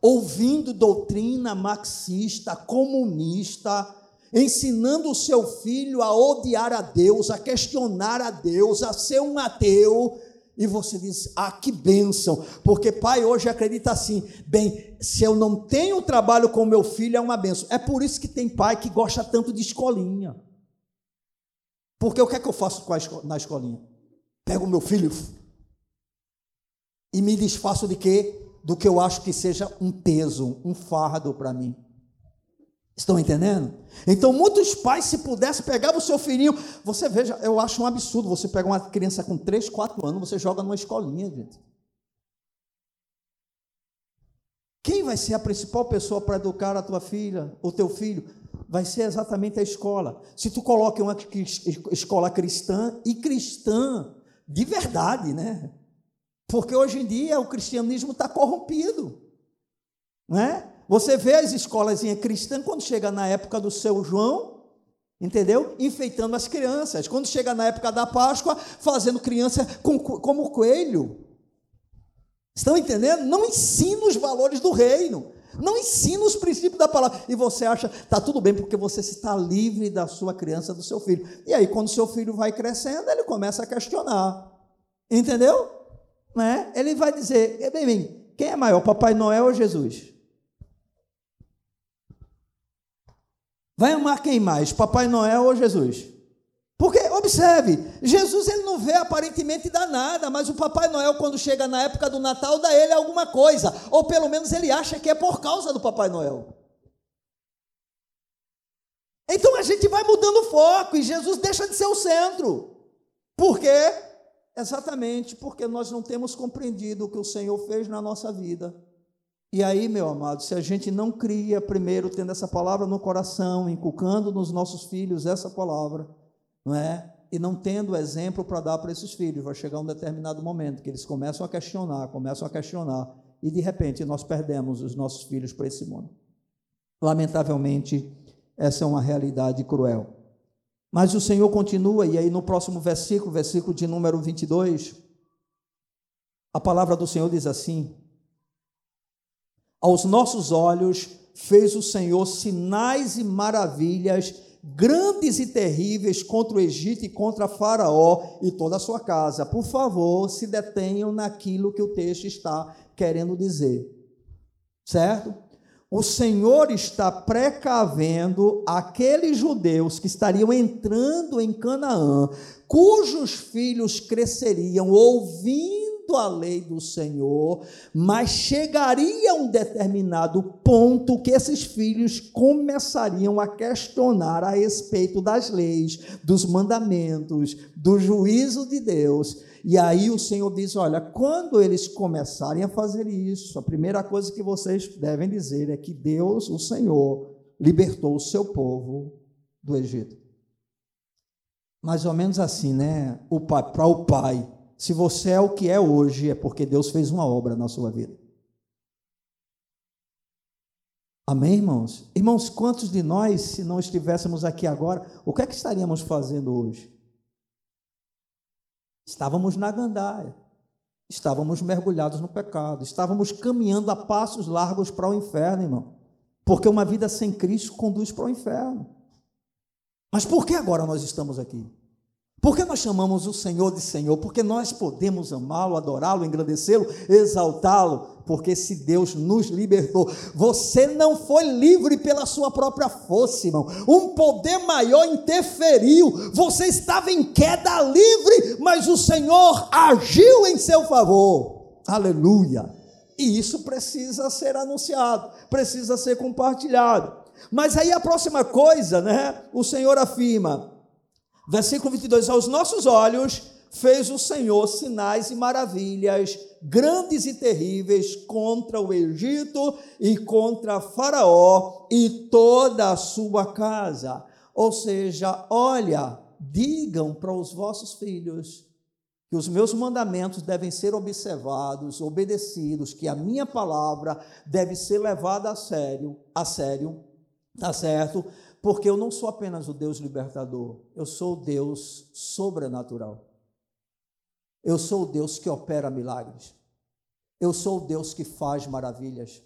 Ouvindo doutrina marxista, comunista, ensinando o seu filho a odiar a Deus, a questionar a Deus, a ser um ateu, e você diz: Ah, que bênção, porque pai hoje acredita assim: bem, se eu não tenho trabalho com meu filho, é uma bênção. É por isso que tem pai que gosta tanto de escolinha. Porque o que é que eu faço na escolinha? Pego o meu filho e me desfaço de quê? Do que eu acho que seja um peso, um fardo para mim. Estão entendendo? Então, muitos pais, se pudessem, pegar o seu filhinho. Você veja, eu acho um absurdo você pegar uma criança com 3, 4 anos, você joga numa escolinha, gente. Quem vai ser a principal pessoa para educar a tua filha, o teu filho? Vai ser exatamente a escola. Se tu coloca uma escola cristã e cristã de verdade, né? Porque hoje em dia o cristianismo está corrompido, né? Você vê as escolas cristãs quando chega na época do seu João, entendeu? Enfeitando as crianças. Quando chega na época da Páscoa, fazendo criança como coelho. Estão entendendo? Não ensina os valores do reino. Não ensina os princípios da palavra. E você acha, tá tudo bem, porque você está livre da sua criança, do seu filho. E aí, quando seu filho vai crescendo, ele começa a questionar. Entendeu? Né? Ele vai dizer: bem, bem, quem é maior, Papai Noel ou Jesus? Vai amar quem mais, Papai Noel ou Jesus? Porque, observe, Jesus ele não vê aparentemente dar nada, mas o Papai Noel, quando chega na época do Natal, dá ele alguma coisa, ou pelo menos ele acha que é por causa do Papai Noel. Então a gente vai mudando o foco e Jesus deixa de ser o centro. Por quê? Exatamente porque nós não temos compreendido o que o Senhor fez na nossa vida. E aí, meu amado, se a gente não cria primeiro tendo essa palavra no coração, inculcando nos nossos filhos essa palavra, não é? E não tendo exemplo para dar para esses filhos, vai chegar um determinado momento que eles começam a questionar, começam a questionar, e de repente nós perdemos os nossos filhos para esse mundo. Lamentavelmente, essa é uma realidade cruel. Mas o Senhor continua, e aí no próximo versículo, versículo de número 22, a palavra do Senhor diz assim: aos nossos olhos fez o Senhor sinais e maravilhas grandes e terríveis contra o Egito e contra Faraó e toda a sua casa. Por favor, se detenham naquilo que o texto está querendo dizer. Certo? O Senhor está precavendo aqueles judeus que estariam entrando em Canaã, cujos filhos cresceriam ouvindo a lei do Senhor, mas chegaria um determinado ponto que esses filhos começariam a questionar a respeito das leis, dos mandamentos, do juízo de Deus. E aí o Senhor diz: Olha, quando eles começarem a fazer isso, a primeira coisa que vocês devem dizer é que Deus, o Senhor, libertou o seu povo do Egito. Mais ou menos assim, né? Para o pai se você é o que é hoje, é porque Deus fez uma obra na sua vida. Amém, irmãos? Irmãos, quantos de nós, se não estivéssemos aqui agora, o que é que estaríamos fazendo hoje? Estávamos na gandaia, estávamos mergulhados no pecado, estávamos caminhando a passos largos para o inferno, irmão. Porque uma vida sem Cristo conduz para o inferno. Mas por que agora nós estamos aqui? Por que nós chamamos o Senhor de Senhor? Porque nós podemos amá-lo, adorá-lo, engrandecê-lo, exaltá-lo, porque se Deus nos libertou, você não foi livre pela sua própria força, irmão. Um poder maior interferiu. Você estava em queda livre, mas o Senhor agiu em seu favor. Aleluia. E isso precisa ser anunciado, precisa ser compartilhado. Mas aí a próxima coisa, né? O Senhor afirma: Versículo 22: Aos nossos olhos fez o Senhor sinais e maravilhas grandes e terríveis contra o Egito e contra Faraó e toda a sua casa. Ou seja, olha, digam para os vossos filhos que os meus mandamentos devem ser observados, obedecidos, que a minha palavra deve ser levada a sério, a sério Tá certo? Porque eu não sou apenas o Deus libertador, eu sou o Deus sobrenatural. Eu sou o Deus que opera milagres. Eu sou o Deus que faz maravilhas.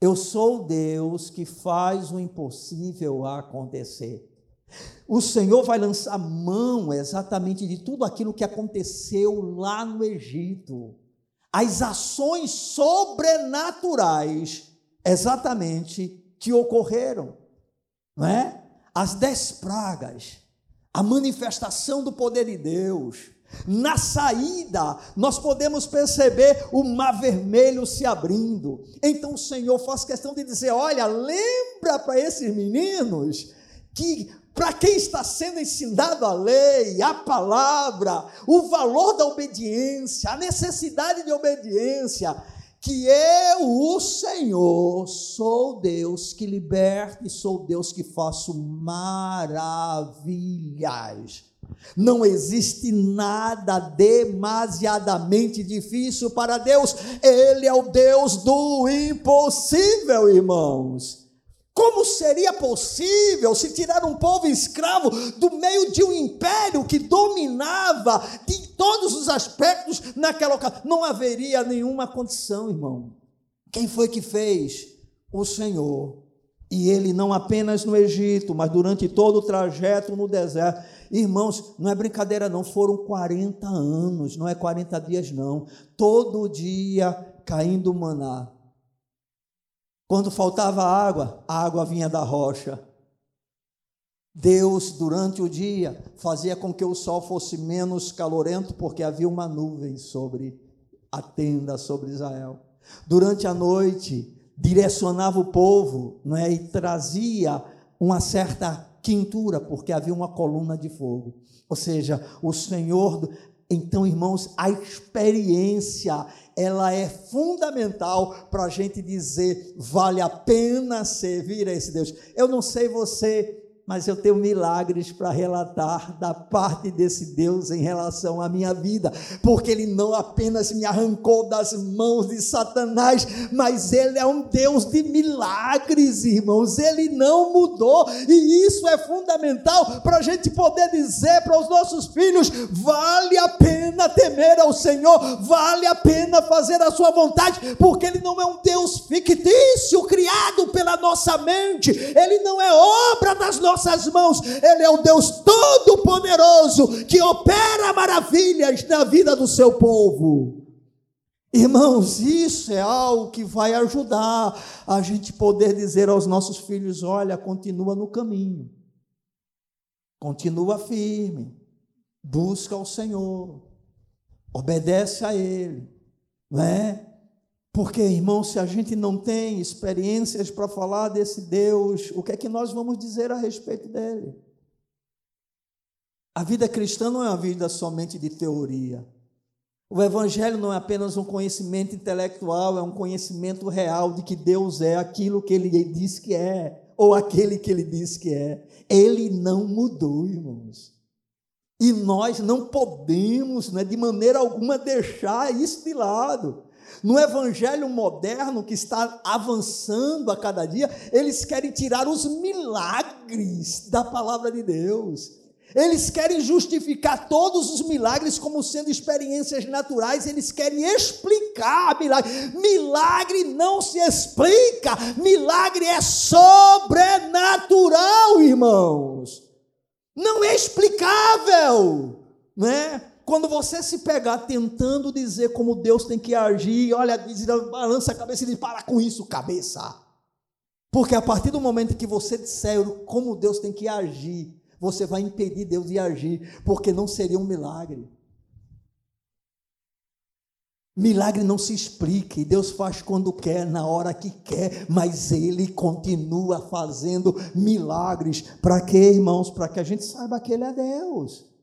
Eu sou o Deus que faz o impossível acontecer. O Senhor vai lançar mão exatamente de tudo aquilo que aconteceu lá no Egito. As ações sobrenaturais exatamente que ocorreram, não é? As dez pragas, a manifestação do poder de Deus, na saída, nós podemos perceber o mar vermelho se abrindo. Então o Senhor faz questão de dizer: olha, lembra para esses meninos que para quem está sendo ensinado a lei, a palavra, o valor da obediência, a necessidade de obediência, que eu, o Senhor, sou Deus que liberta e sou Deus que faço maravilhas. Não existe nada demasiadamente difícil para Deus. Ele é o Deus do impossível, irmãos. Como seria possível se tirar um povo escravo do meio de um império que dominava de todos os aspectos naquela ocasião? Não haveria nenhuma condição, irmão. Quem foi que fez? O Senhor. E ele não apenas no Egito, mas durante todo o trajeto no deserto. Irmãos, não é brincadeira, não. Foram 40 anos, não é 40 dias, não. Todo dia caindo maná. Quando faltava água, a água vinha da rocha. Deus, durante o dia, fazia com que o sol fosse menos calorento, porque havia uma nuvem sobre a tenda, sobre Israel. Durante a noite, direcionava o povo é? e trazia uma certa quintura, porque havia uma coluna de fogo. Ou seja, o Senhor. Então, irmãos, a experiência ela é fundamental para a gente dizer vale a pena servir a esse Deus. Eu não sei você mas eu tenho milagres para relatar da parte desse Deus em relação à minha vida, porque Ele não apenas me arrancou das mãos de Satanás, mas Ele é um Deus de milagres, irmãos. Ele não mudou, e isso é fundamental para a gente poder dizer para os nossos filhos: vale a pena temer ao Senhor, vale a pena fazer a Sua vontade, porque Ele não é um Deus fictício criado pela nossa mente, Ele não é obra das nossas nossas mãos. Ele é o Deus Todo-Poderoso que opera maravilhas na vida do seu povo. Irmãos, isso é algo que vai ajudar a gente poder dizer aos nossos filhos: olha, continua no caminho, continua firme, busca o Senhor, obedece a Ele, não é? Porque, irmão, se a gente não tem experiências para falar desse Deus, o que é que nós vamos dizer a respeito dele? A vida cristã não é uma vida somente de teoria. O Evangelho não é apenas um conhecimento intelectual, é um conhecimento real de que Deus é aquilo que ele diz que é, ou aquele que ele diz que é. Ele não mudou, irmãos. E nós não podemos, né, de maneira alguma, deixar isso de lado. No evangelho moderno que está avançando a cada dia, eles querem tirar os milagres da palavra de Deus. Eles querem justificar todos os milagres como sendo experiências naturais, eles querem explicar milagre. Milagre não se explica, milagre é sobrenatural, irmãos. Não é explicável, né? Quando você se pegar tentando dizer como Deus tem que agir, olha, balança a cabeça e diz: para com isso, cabeça. Porque a partir do momento que você disser como Deus tem que agir, você vai impedir Deus de agir, porque não seria um milagre. Milagre não se explica, Deus faz quando quer, na hora que quer, mas Ele continua fazendo milagres. Para quê, irmãos? Para que a gente saiba que Ele é Deus.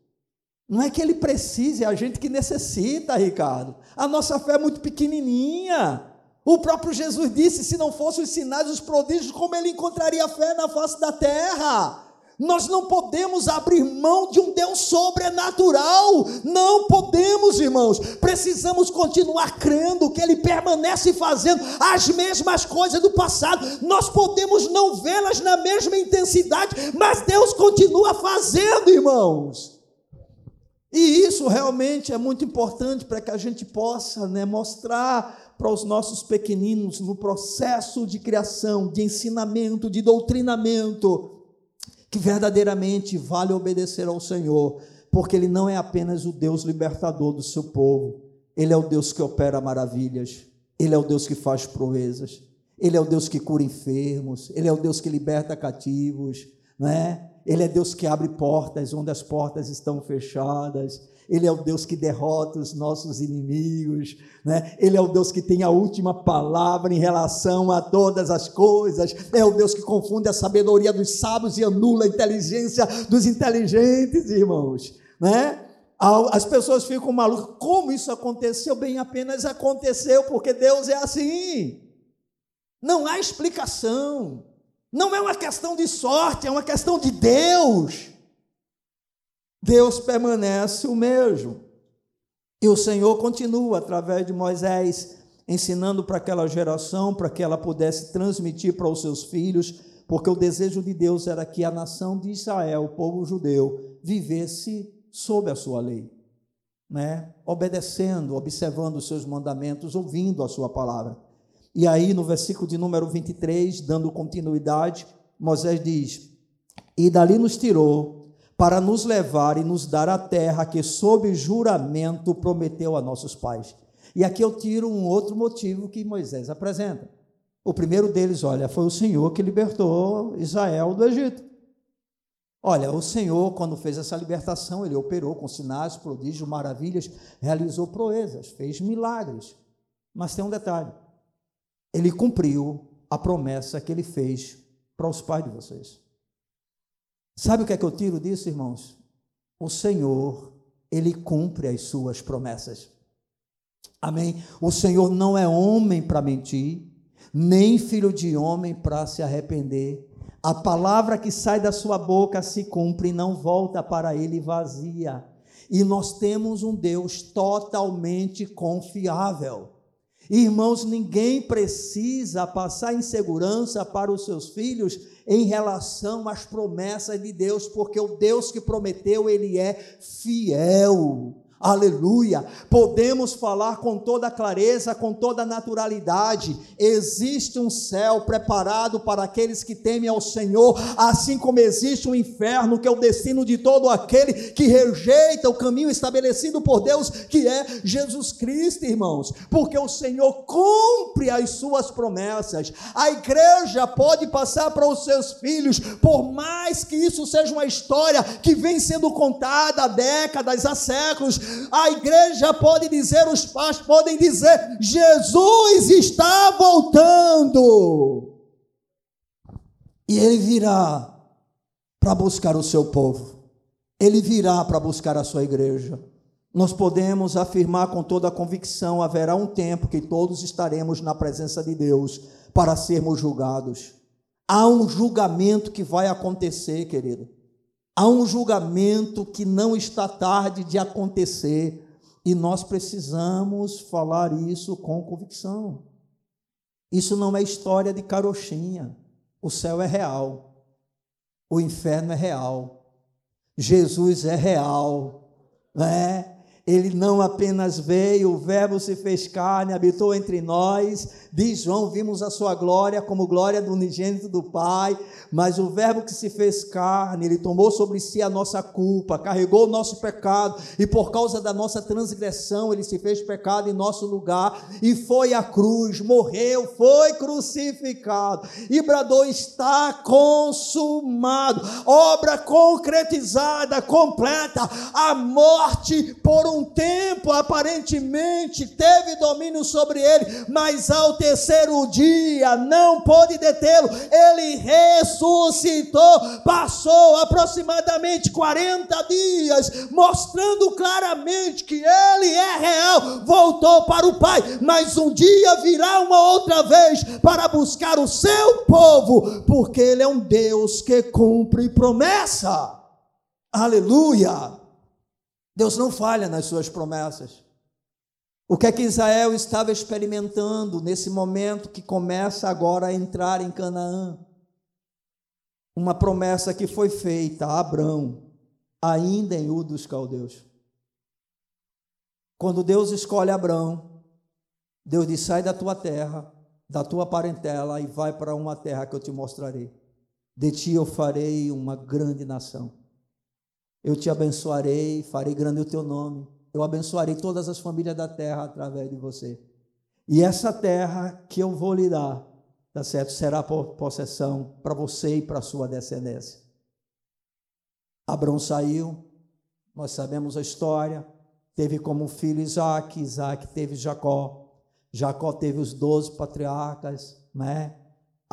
Não é que ele precise, é a gente que necessita, Ricardo. A nossa fé é muito pequenininha. O próprio Jesus disse: se não fossem os sinais, os prodígios, como ele encontraria fé na face da terra? Nós não podemos abrir mão de um Deus sobrenatural. Não podemos, irmãos. Precisamos continuar crendo que Ele permanece fazendo as mesmas coisas do passado. Nós podemos não vê-las na mesma intensidade, mas Deus continua fazendo, irmãos. E isso realmente é muito importante para que a gente possa né, mostrar para os nossos pequeninos no processo de criação, de ensinamento, de doutrinamento que verdadeiramente vale obedecer ao Senhor, porque Ele não é apenas o Deus libertador do seu povo, Ele é o Deus que opera maravilhas, Ele é o Deus que faz proezas, Ele é o Deus que cura enfermos, Ele é o Deus que liberta cativos, não é? Ele é Deus que abre portas onde as portas estão fechadas. Ele é o Deus que derrota os nossos inimigos, né? Ele é o Deus que tem a última palavra em relação a todas as coisas. É o Deus que confunde a sabedoria dos sábios e anula a inteligência dos inteligentes, irmãos, né? As pessoas ficam malucas. Como isso aconteceu? Bem, apenas aconteceu porque Deus é assim. Não há explicação. Não é uma questão de sorte, é uma questão de Deus. Deus permanece o mesmo. E o Senhor continua, através de Moisés, ensinando para aquela geração, para que ela pudesse transmitir para os seus filhos, porque o desejo de Deus era que a nação de Israel, o povo judeu, vivesse sob a sua lei, né? obedecendo, observando os seus mandamentos, ouvindo a sua palavra. E aí, no versículo de número 23, dando continuidade, Moisés diz: E dali nos tirou para nos levar e nos dar a terra que, sob juramento, prometeu a nossos pais. E aqui eu tiro um outro motivo que Moisés apresenta. O primeiro deles, olha, foi o Senhor que libertou Israel do Egito. Olha, o Senhor, quando fez essa libertação, ele operou com sinais, prodígios, maravilhas, realizou proezas, fez milagres. Mas tem um detalhe: ele cumpriu a promessa que ele fez para os pais de vocês. Sabe o que é que eu tiro disso, irmãos? O Senhor, ele cumpre as suas promessas. Amém? O Senhor não é homem para mentir, nem filho de homem para se arrepender. A palavra que sai da sua boca se cumpre e não volta para ele vazia. E nós temos um Deus totalmente confiável. Irmãos, ninguém precisa passar insegurança para os seus filhos em relação às promessas de Deus, porque o Deus que prometeu, ele é fiel. Aleluia! Podemos falar com toda clareza, com toda naturalidade. Existe um céu preparado para aqueles que temem ao Senhor, assim como existe um inferno, que é o destino de todo aquele que rejeita o caminho estabelecido por Deus, que é Jesus Cristo, irmãos. Porque o Senhor cumpre as suas promessas. A igreja pode passar para os seus filhos, por mais que isso seja uma história que vem sendo contada há décadas, há séculos a igreja pode dizer, os pais podem dizer: Jesus está voltando. E ele virá para buscar o seu povo. Ele virá para buscar a sua igreja. Nós podemos afirmar com toda a convicção: haverá um tempo que todos estaremos na presença de Deus para sermos julgados. Há um julgamento que vai acontecer, querido. Há um julgamento que não está tarde de acontecer e nós precisamos falar isso com convicção. Isso não é história de carochinha. O céu é real. O inferno é real. Jesus é real, né? Ele não apenas veio, o Verbo se fez carne, habitou entre nós. Diz João: vimos a sua glória como glória do unigênito do Pai. Mas o Verbo que se fez carne, ele tomou sobre si a nossa culpa, carregou o nosso pecado, e por causa da nossa transgressão, ele se fez pecado em nosso lugar, e foi à cruz, morreu, foi crucificado, e bradou: está consumado, obra concretizada, completa, a morte por um um tempo aparentemente teve domínio sobre ele, mas ao terceiro dia, não pôde detê-lo, ele ressuscitou, passou aproximadamente 40 dias, mostrando claramente que ele é real, voltou para o Pai, mas um dia virá uma outra vez para buscar o seu povo, porque ele é um Deus que cumpre promessa. Aleluia! Deus não falha nas suas promessas. O que é que Israel estava experimentando nesse momento que começa agora a entrar em Canaã? Uma promessa que foi feita a Abraão, ainda em U dos Caldeus. Quando Deus escolhe Abraão, Deus diz: sai da tua terra, da tua parentela e vai para uma terra que eu te mostrarei. De ti eu farei uma grande nação. Eu te abençoarei, farei grande o teu nome eu abençoarei todas as famílias da terra através de você. E essa terra que eu vou lhe dar, tá certo? Será possessão para você e para sua descendência. Abraão saiu, nós sabemos a história, teve como filho Isaac, Isaac teve Jacó, Jacó teve os doze patriarcas, né?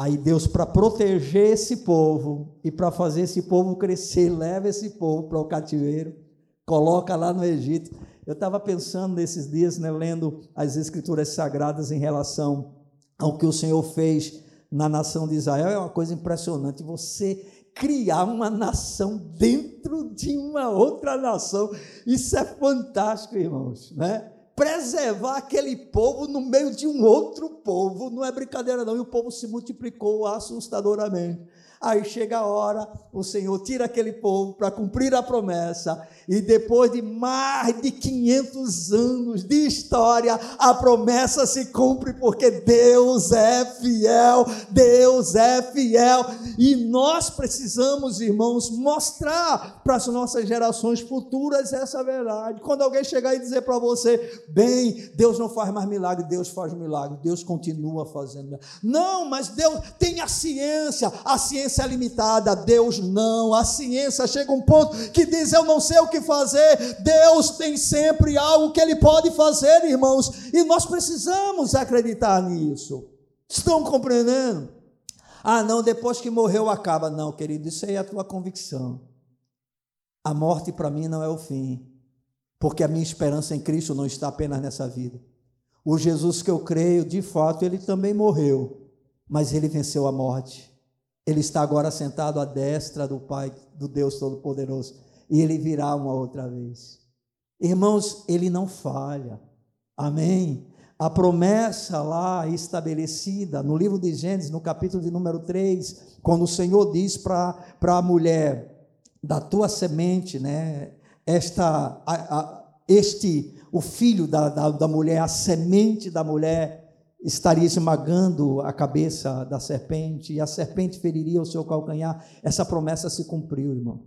Aí Deus, para proteger esse povo e para fazer esse povo crescer, leva esse povo para o cativeiro, coloca lá no Egito. Eu estava pensando nesses dias, né, lendo as escrituras sagradas em relação ao que o Senhor fez na nação de Israel. É uma coisa impressionante você criar uma nação dentro de uma outra nação. Isso é fantástico, irmãos, né? Preservar aquele povo no meio de um outro povo, não é brincadeira não, e o povo se multiplicou assustadoramente. Aí chega a hora, o Senhor tira aquele povo para cumprir a promessa, e depois de mais de 500 anos de história, a promessa se cumpre, porque Deus é fiel, Deus é fiel, e nós precisamos, irmãos, mostrar para as nossas gerações futuras essa verdade. Quando alguém chegar e dizer para você, bem, Deus não faz mais milagre, Deus faz milagre, Deus continua fazendo. Não, mas Deus tem a ciência, a ciência ciência é limitada, Deus não. A ciência chega a um ponto que diz: Eu não sei o que fazer. Deus tem sempre algo que Ele pode fazer, irmãos, e nós precisamos acreditar nisso. Estão compreendendo? Ah, não, depois que morreu acaba. Não, querido, isso aí é a tua convicção. A morte para mim não é o fim, porque a minha esperança em Cristo não está apenas nessa vida. O Jesus que eu creio, de fato, ele também morreu, mas ele venceu a morte. Ele está agora sentado à destra do Pai, do Deus Todo-Poderoso, e ele virá uma outra vez. Irmãos, ele não falha. Amém. A promessa lá estabelecida no livro de Gênesis, no capítulo de número 3, quando o Senhor diz para a mulher, da tua semente, né? Esta, a, a, este, o filho da, da, da mulher, a semente da mulher, estaria esmagando a cabeça da serpente e a serpente feriria o seu calcanhar. Essa promessa se cumpriu, irmão.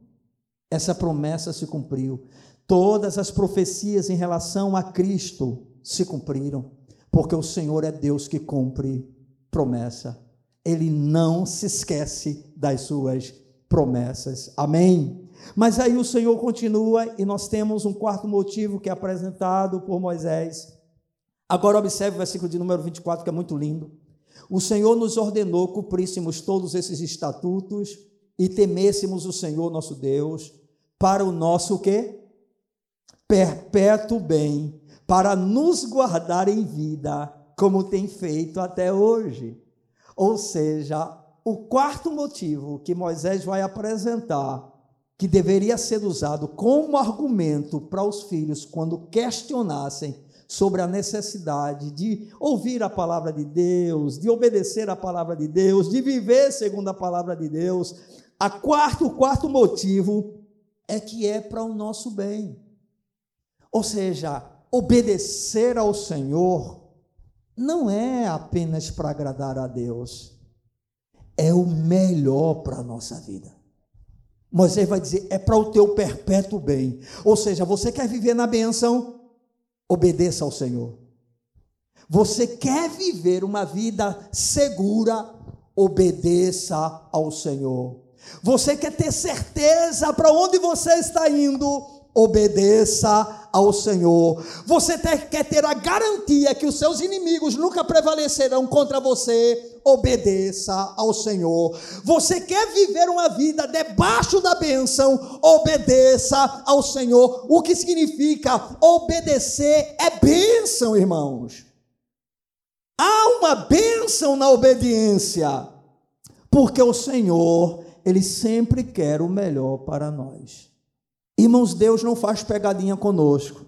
Essa promessa se cumpriu. Todas as profecias em relação a Cristo se cumpriram, porque o Senhor é Deus que cumpre promessa. Ele não se esquece das suas promessas. Amém. Mas aí o Senhor continua e nós temos um quarto motivo que é apresentado por Moisés Agora observe o versículo de número 24, que é muito lindo. O Senhor nos ordenou cumpríssemos todos esses estatutos e temêssemos o Senhor nosso Deus para o nosso quê? Perpétuo bem, para nos guardar em vida, como tem feito até hoje. Ou seja, o quarto motivo que Moisés vai apresentar, que deveria ser usado como argumento para os filhos quando questionassem sobre a necessidade de ouvir a palavra de Deus, de obedecer a palavra de Deus, de viver segundo a palavra de Deus. A quarto, o quarto motivo é que é para o nosso bem. Ou seja, obedecer ao Senhor não é apenas para agradar a Deus, é o melhor para a nossa vida. Moisés vai dizer: é para o teu perpétuo bem. Ou seja, você quer viver na benção, obedeça ao Senhor. Você quer viver uma vida segura, obedeça ao Senhor. Você quer ter certeza para onde você está indo, obedeça ao Senhor. Você quer ter a garantia que os seus inimigos nunca prevalecerão contra você? Obedeça ao Senhor. Você quer viver uma vida debaixo da bênção? Obedeça ao Senhor. O que significa obedecer é bênção, irmãos. Há uma bênção na obediência, porque o Senhor, Ele sempre quer o melhor para nós. Irmãos, Deus não faz pegadinha conosco.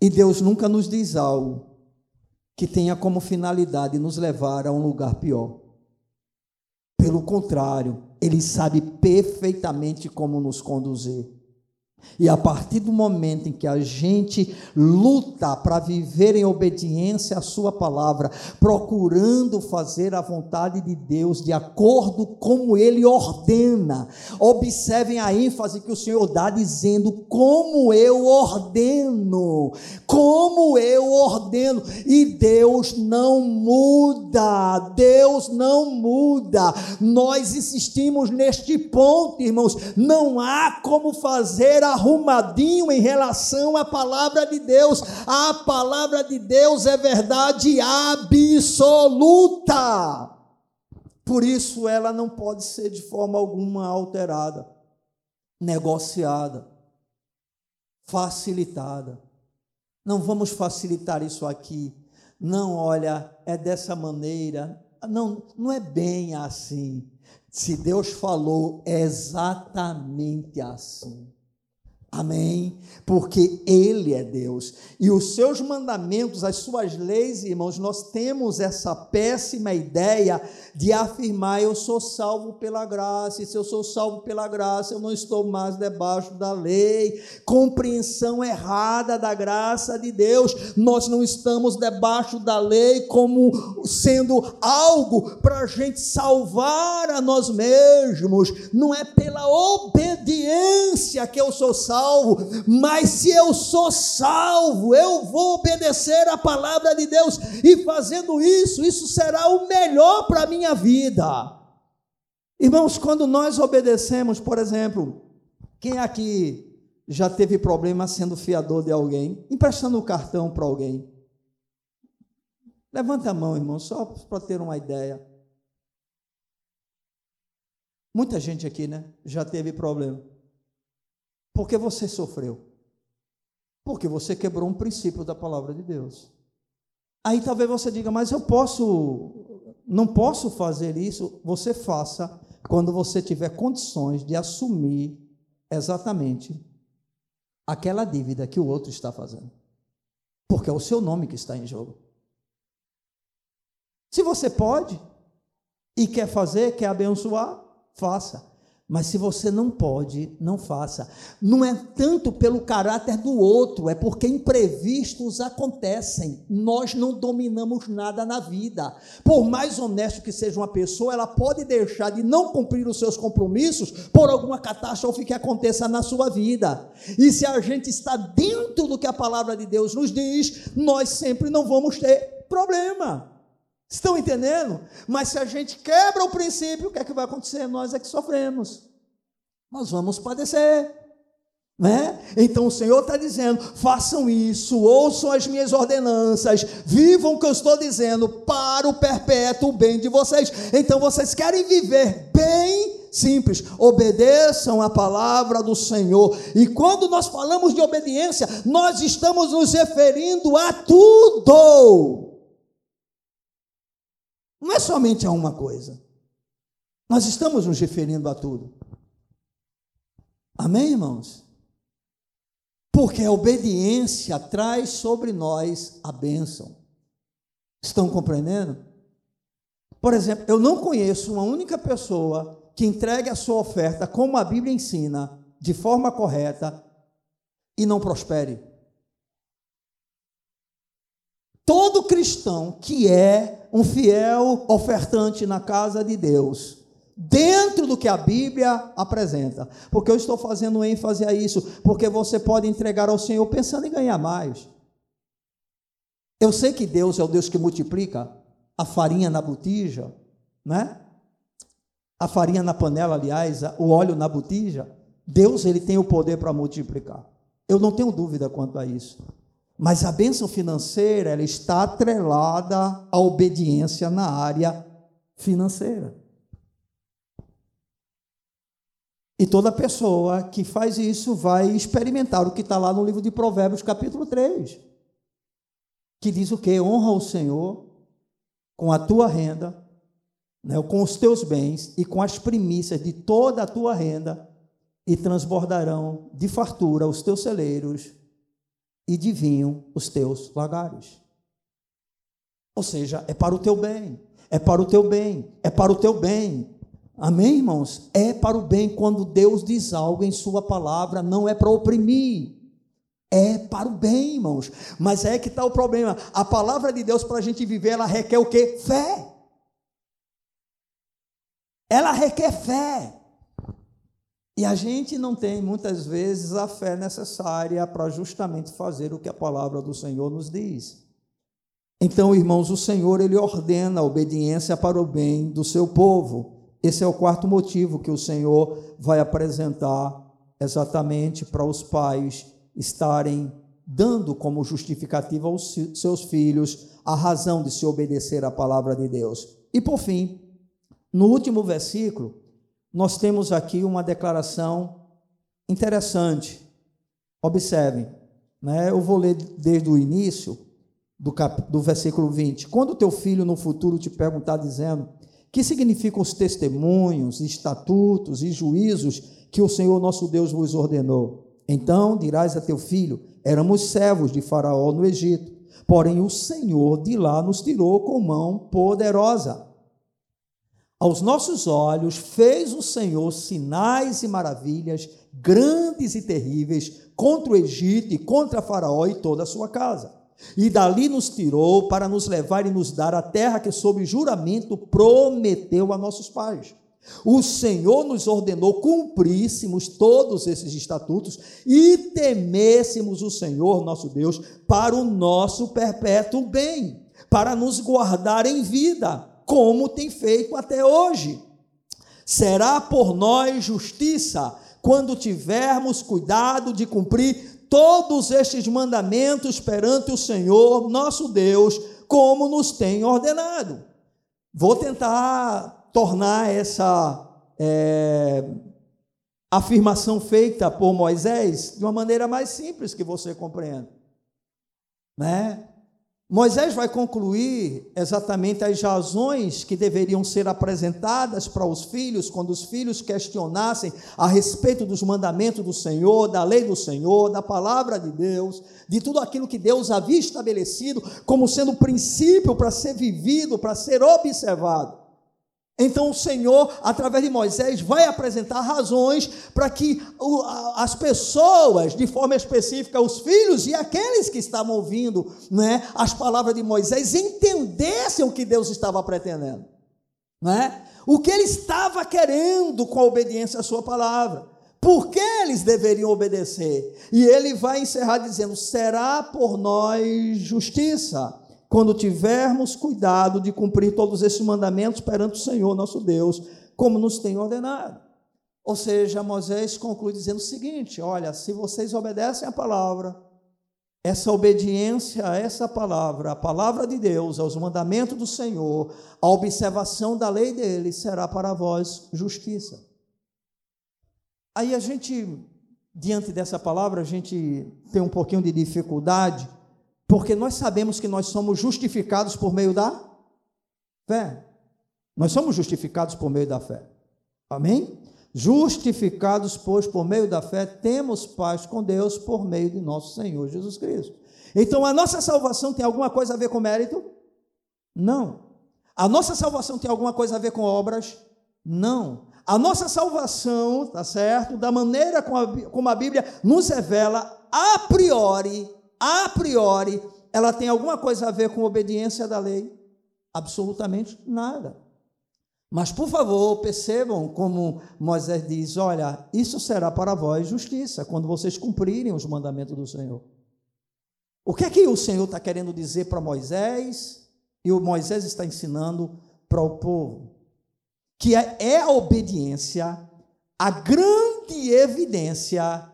E Deus nunca nos diz algo que tenha como finalidade nos levar a um lugar pior. Pelo contrário, Ele sabe perfeitamente como nos conduzir. E a partir do momento em que a gente luta para viver em obediência à Sua palavra, procurando fazer a vontade de Deus de acordo como Ele ordena, observem a ênfase que o Senhor dá, dizendo: como eu ordeno, como eu ordeno, e Deus não muda, Deus não muda. Nós insistimos neste ponto, irmãos, não há como fazer arrumadinho em relação à palavra de Deus. A palavra de Deus é verdade absoluta. Por isso ela não pode ser de forma alguma alterada, negociada, facilitada. Não vamos facilitar isso aqui. Não, olha, é dessa maneira. Não, não é bem assim. Se Deus falou, é exatamente assim. Amém? Porque Ele é Deus. E os seus mandamentos, as suas leis, irmãos, nós temos essa péssima ideia de afirmar: eu sou salvo pela graça, e se eu sou salvo pela graça, eu não estou mais debaixo da lei. Compreensão errada da graça de Deus. Nós não estamos debaixo da lei como sendo algo para a gente salvar a nós mesmos. Não é pela obediência que eu sou salvo, mas se eu sou salvo, eu vou obedecer a palavra de Deus, e fazendo isso, isso será o melhor para a minha vida. Irmãos, quando nós obedecemos, por exemplo, quem aqui já teve problema sendo fiador de alguém, emprestando o cartão para alguém? Levanta a mão, irmão, só para ter uma ideia. Muita gente aqui, né, já teve problema. Por que você sofreu? Porque você quebrou um princípio da palavra de Deus. Aí talvez você diga, mas eu posso não posso fazer isso, você faça quando você tiver condições de assumir exatamente aquela dívida que o outro está fazendo. Porque é o seu nome que está em jogo. Se você pode e quer fazer, quer abençoar, faça. Mas se você não pode, não faça. Não é tanto pelo caráter do outro, é porque imprevistos acontecem. Nós não dominamos nada na vida. Por mais honesto que seja uma pessoa, ela pode deixar de não cumprir os seus compromissos por alguma catástrofe que aconteça na sua vida. E se a gente está dentro do que a palavra de Deus nos diz, nós sempre não vamos ter problema. Estão entendendo? Mas se a gente quebra o princípio, o que é que vai acontecer? Nós é que sofremos. Nós vamos padecer. Né? Então o Senhor está dizendo: façam isso, ouçam as minhas ordenanças, vivam o que eu estou dizendo para o perpétuo bem de vocês. Então vocês querem viver bem simples, obedeçam a palavra do Senhor. E quando nós falamos de obediência, nós estamos nos referindo a tudo. Não é somente a uma coisa. Nós estamos nos referindo a tudo. Amém, irmãos? Porque a obediência traz sobre nós a bênção. Estão compreendendo? Por exemplo, eu não conheço uma única pessoa que entregue a sua oferta como a Bíblia ensina, de forma correta, e não prospere. Todo cristão que é um fiel ofertante na casa de Deus, dentro do que a Bíblia apresenta, porque eu estou fazendo ênfase a isso, porque você pode entregar ao Senhor pensando em ganhar mais. Eu sei que Deus é o Deus que multiplica a farinha na botija, né? A farinha na panela, aliás, o óleo na botija. Deus ele tem o poder para multiplicar. Eu não tenho dúvida quanto a isso. Mas a bênção financeira, ela está atrelada à obediência na área financeira. E toda pessoa que faz isso vai experimentar o que está lá no livro de Provérbios, capítulo 3, que diz o que? Honra o Senhor com a tua renda, né, com os teus bens e com as primícias de toda a tua renda, e transbordarão de fartura os teus celeiros e de vinho os teus lagares. Ou seja, é para o teu bem, é para o teu bem, é para o teu bem. Amém, irmãos? É para o bem quando Deus diz algo em Sua palavra, não é para oprimir. É para o bem, irmãos. Mas é que está o problema. A palavra de Deus para a gente viver, ela requer o quê? Fé. Ela requer fé. E a gente não tem muitas vezes a fé necessária para justamente fazer o que a palavra do Senhor nos diz. Então, irmãos, o Senhor ele ordena a obediência para o bem do seu povo. Esse é o quarto motivo que o Senhor vai apresentar exatamente para os pais estarem dando como justificativa aos seus filhos a razão de se obedecer à palavra de Deus. E por fim, no último versículo, nós temos aqui uma declaração interessante. Observem, né? eu vou ler desde o início do, cap... do versículo 20. Quando teu filho no futuro te perguntar, dizendo: Que significam os testemunhos, estatutos e juízos que o Senhor nosso Deus vos ordenou? Então dirás a teu filho: Éramos servos de Faraó no Egito, porém o Senhor de lá nos tirou com mão poderosa aos nossos olhos fez o Senhor sinais e maravilhas grandes e terríveis contra o Egito e contra Faraó e toda a sua casa. E dali nos tirou para nos levar e nos dar a terra que, sob juramento, prometeu a nossos pais. O Senhor nos ordenou cumpríssemos todos esses estatutos e temêssemos o Senhor nosso Deus para o nosso perpétuo bem, para nos guardar em vida como tem feito até hoje. Será por nós justiça quando tivermos cuidado de cumprir todos estes mandamentos perante o Senhor nosso Deus, como nos tem ordenado. Vou tentar tornar essa é, afirmação feita por Moisés de uma maneira mais simples que você compreenda. Né? Moisés vai concluir exatamente as razões que deveriam ser apresentadas para os filhos, quando os filhos questionassem a respeito dos mandamentos do Senhor, da lei do Senhor, da palavra de Deus, de tudo aquilo que Deus havia estabelecido como sendo princípio para ser vivido, para ser observado. Então o Senhor, através de Moisés, vai apresentar razões para que as pessoas, de forma específica, os filhos e aqueles que estavam ouvindo né, as palavras de Moisés, entendessem o que Deus estava pretendendo. Né? O que ele estava querendo com a obediência à sua palavra. Por que eles deveriam obedecer? E ele vai encerrar dizendo: será por nós justiça quando tivermos cuidado de cumprir todos esses mandamentos perante o Senhor nosso Deus, como nos tem ordenado. Ou seja, Moisés conclui dizendo o seguinte: olha, se vocês obedecem a palavra, essa obediência a essa palavra, a palavra de Deus, aos mandamentos do Senhor, a observação da lei dele, será para vós justiça. Aí a gente, diante dessa palavra, a gente tem um pouquinho de dificuldade, porque nós sabemos que nós somos justificados por meio da fé. Nós somos justificados por meio da fé. Amém? Justificados, pois, por meio da fé, temos paz com Deus por meio de nosso Senhor Jesus Cristo. Então, a nossa salvação tem alguma coisa a ver com mérito? Não. A nossa salvação tem alguma coisa a ver com obras? Não. A nossa salvação, tá certo? Da maneira como a Bíblia nos revela, a priori, a priori, ela tem alguma coisa a ver com obediência da lei? Absolutamente nada. Mas, por favor, percebam como Moisés diz: olha, isso será para vós justiça, quando vocês cumprirem os mandamentos do Senhor. O que é que o Senhor está querendo dizer para Moisés e o Moisés está ensinando para o povo? Que é, é a obediência a grande evidência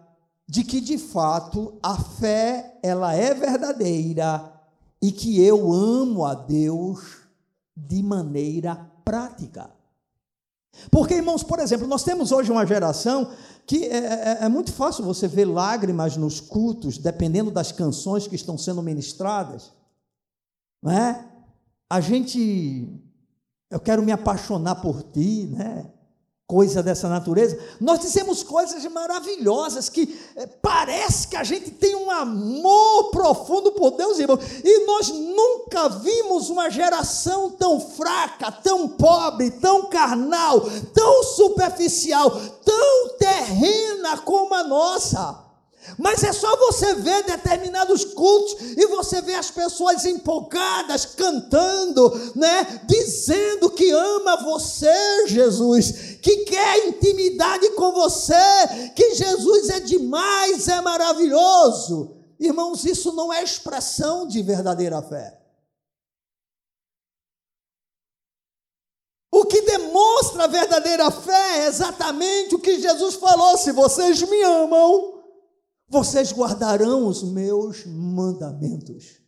de que de fato a fé ela é verdadeira e que eu amo a Deus de maneira prática. Porque, irmãos, por exemplo, nós temos hoje uma geração que é, é, é, muito fácil você ver lágrimas nos cultos, dependendo das canções que estão sendo ministradas. Não é? A gente, eu quero me apaixonar por ti, né? Coisa dessa natureza, nós dizemos coisas maravilhosas que é, parece que a gente tem um amor profundo por Deus, irmão, e nós nunca vimos uma geração tão fraca, tão pobre, tão carnal, tão superficial, tão terrena como a nossa. Mas é só você ver determinados cultos e você vê as pessoas empolgadas, cantando, né? Dizendo que ama você, Jesus, que quer intimidade com você, que Jesus é demais, é maravilhoso. Irmãos, isso não é expressão de verdadeira fé. O que demonstra a verdadeira fé é exatamente o que Jesus falou: se vocês me amam, vocês guardarão os meus mandamentos.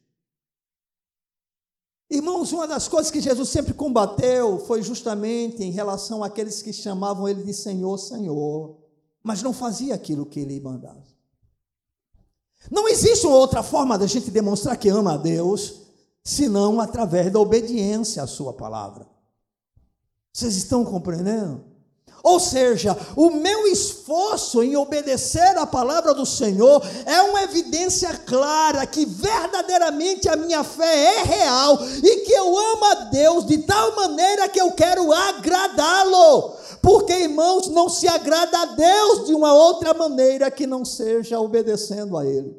Irmãos, uma das coisas que Jesus sempre combateu foi justamente em relação àqueles que chamavam ele de Senhor, Senhor, mas não fazia aquilo que ele mandava. Não existe uma outra forma da gente demonstrar que ama a Deus, senão através da obediência à sua palavra. Vocês estão compreendendo? Ou seja, o meu esforço em obedecer à palavra do Senhor é uma evidência clara que verdadeiramente a minha fé é real e que eu amo a Deus de tal maneira que eu quero agradá-lo. Porque, irmãos, não se agrada a Deus de uma outra maneira que não seja obedecendo a Ele.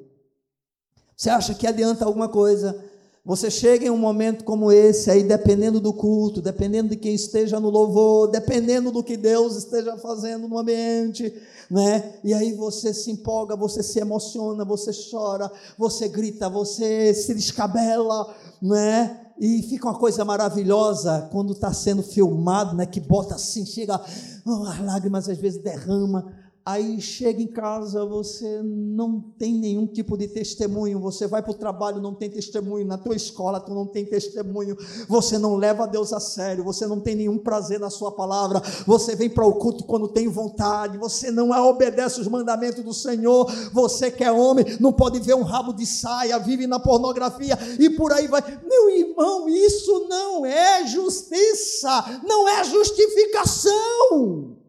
Você acha que adianta alguma coisa? Você chega em um momento como esse, aí dependendo do culto, dependendo de quem esteja no louvor, dependendo do que Deus esteja fazendo no ambiente, né? E aí você se empolga, você se emociona, você chora, você grita, você se descabela, né? E fica uma coisa maravilhosa quando está sendo filmado, né? Que bota assim, chega, oh, as lágrimas às vezes derrama Aí chega em casa, você não tem nenhum tipo de testemunho. Você vai para o trabalho, não tem testemunho. Na tua escola, tu não tem testemunho. Você não leva Deus a sério. Você não tem nenhum prazer na sua palavra. Você vem para o culto quando tem vontade. Você não obedece os mandamentos do Senhor. Você que é homem, não pode ver um rabo de saia, vive na pornografia e por aí vai. Meu irmão, isso não é justiça, não é justificação.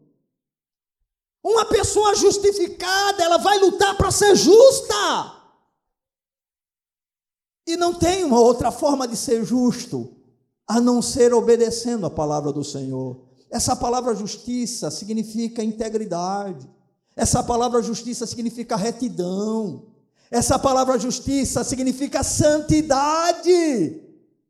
Uma pessoa justificada, ela vai lutar para ser justa. E não tem uma outra forma de ser justo a não ser obedecendo a palavra do Senhor. Essa palavra justiça significa integridade. Essa palavra justiça significa retidão. Essa palavra justiça significa santidade.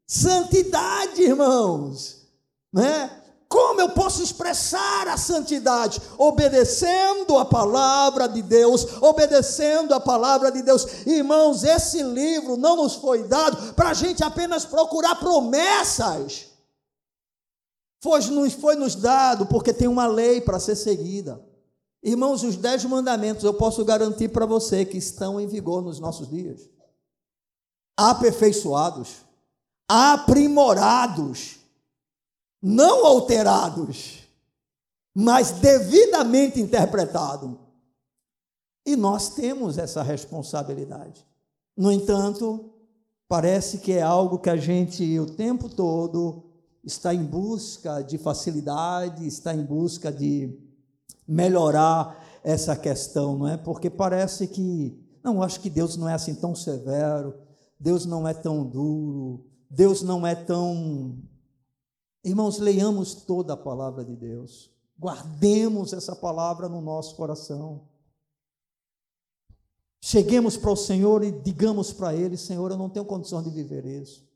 Santidade, irmãos. Né? Como eu posso expressar a santidade? Obedecendo a palavra de Deus, obedecendo a palavra de Deus. Irmãos, esse livro não nos foi dado para a gente apenas procurar promessas. Foi, nos, foi nos dado porque tem uma lei para ser seguida. Irmãos, os dez mandamentos eu posso garantir para você que estão em vigor nos nossos dias. Aperfeiçoados, aprimorados não alterados, mas devidamente interpretados. E nós temos essa responsabilidade. No entanto, parece que é algo que a gente o tempo todo está em busca de facilidade, está em busca de melhorar essa questão, não é? Porque parece que, não, acho que Deus não é assim tão severo, Deus não é tão duro, Deus não é tão Irmãos, leiamos toda a palavra de Deus, guardemos essa palavra no nosso coração. Cheguemos para o Senhor e digamos para Ele: Senhor, eu não tenho condição de viver isso.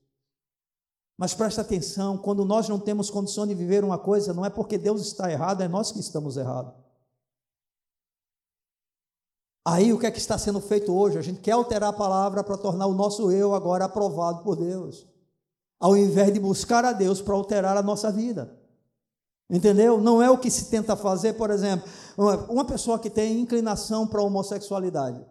Mas presta atenção: quando nós não temos condição de viver uma coisa, não é porque Deus está errado, é nós que estamos errados. Aí o que é que está sendo feito hoje? A gente quer alterar a palavra para tornar o nosso eu agora aprovado por Deus ao invés de buscar a Deus para alterar a nossa vida. Entendeu? Não é o que se tenta fazer, por exemplo, Uma pessoa que tem inclinação para a homossexualidade.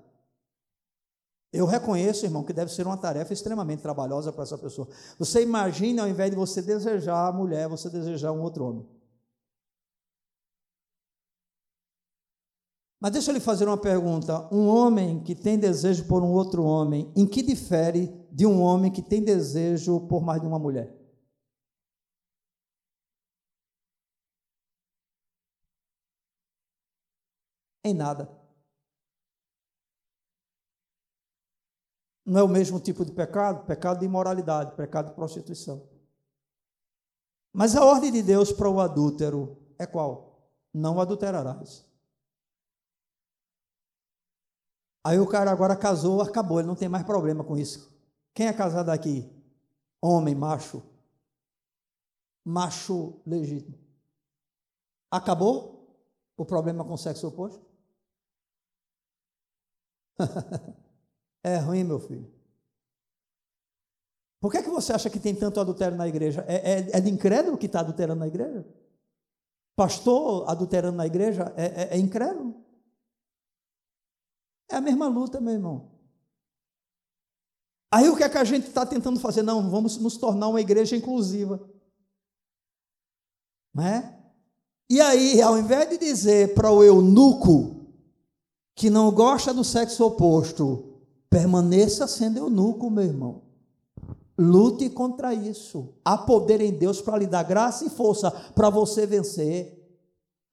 Eu reconheço, irmão, que deve ser uma tarefa extremamente trabalhosa para essa pessoa. Você imagina, ao invés de você desejar a mulher, você desejar um outro homem. Mas deixa eu lhe fazer uma pergunta. Um homem que tem desejo por um outro homem, em que difere de um homem que tem desejo por mais de uma mulher? Em nada. Não é o mesmo tipo de pecado? Pecado de imoralidade, pecado de prostituição. Mas a ordem de Deus para o adúltero é qual? Não adulterarás. Aí o cara agora casou, acabou, ele não tem mais problema com isso. Quem é casado aqui? Homem, macho. Macho legítimo. Acabou o problema com o sexo oposto? É ruim, meu filho. Por que, é que você acha que tem tanto adultério na igreja? É, é, é de incrédulo que está adulterando na igreja? Pastor adulterando na igreja é, é, é incrédulo? É a mesma luta, meu irmão. Aí o que é que a gente está tentando fazer? Não, vamos nos tornar uma igreja inclusiva. Não é? E aí, ao invés de dizer para o eunuco que não gosta do sexo oposto, Permaneça sendo eunuco, meu irmão. Lute contra isso. Há poder em Deus para lhe dar graça e força para você vencer.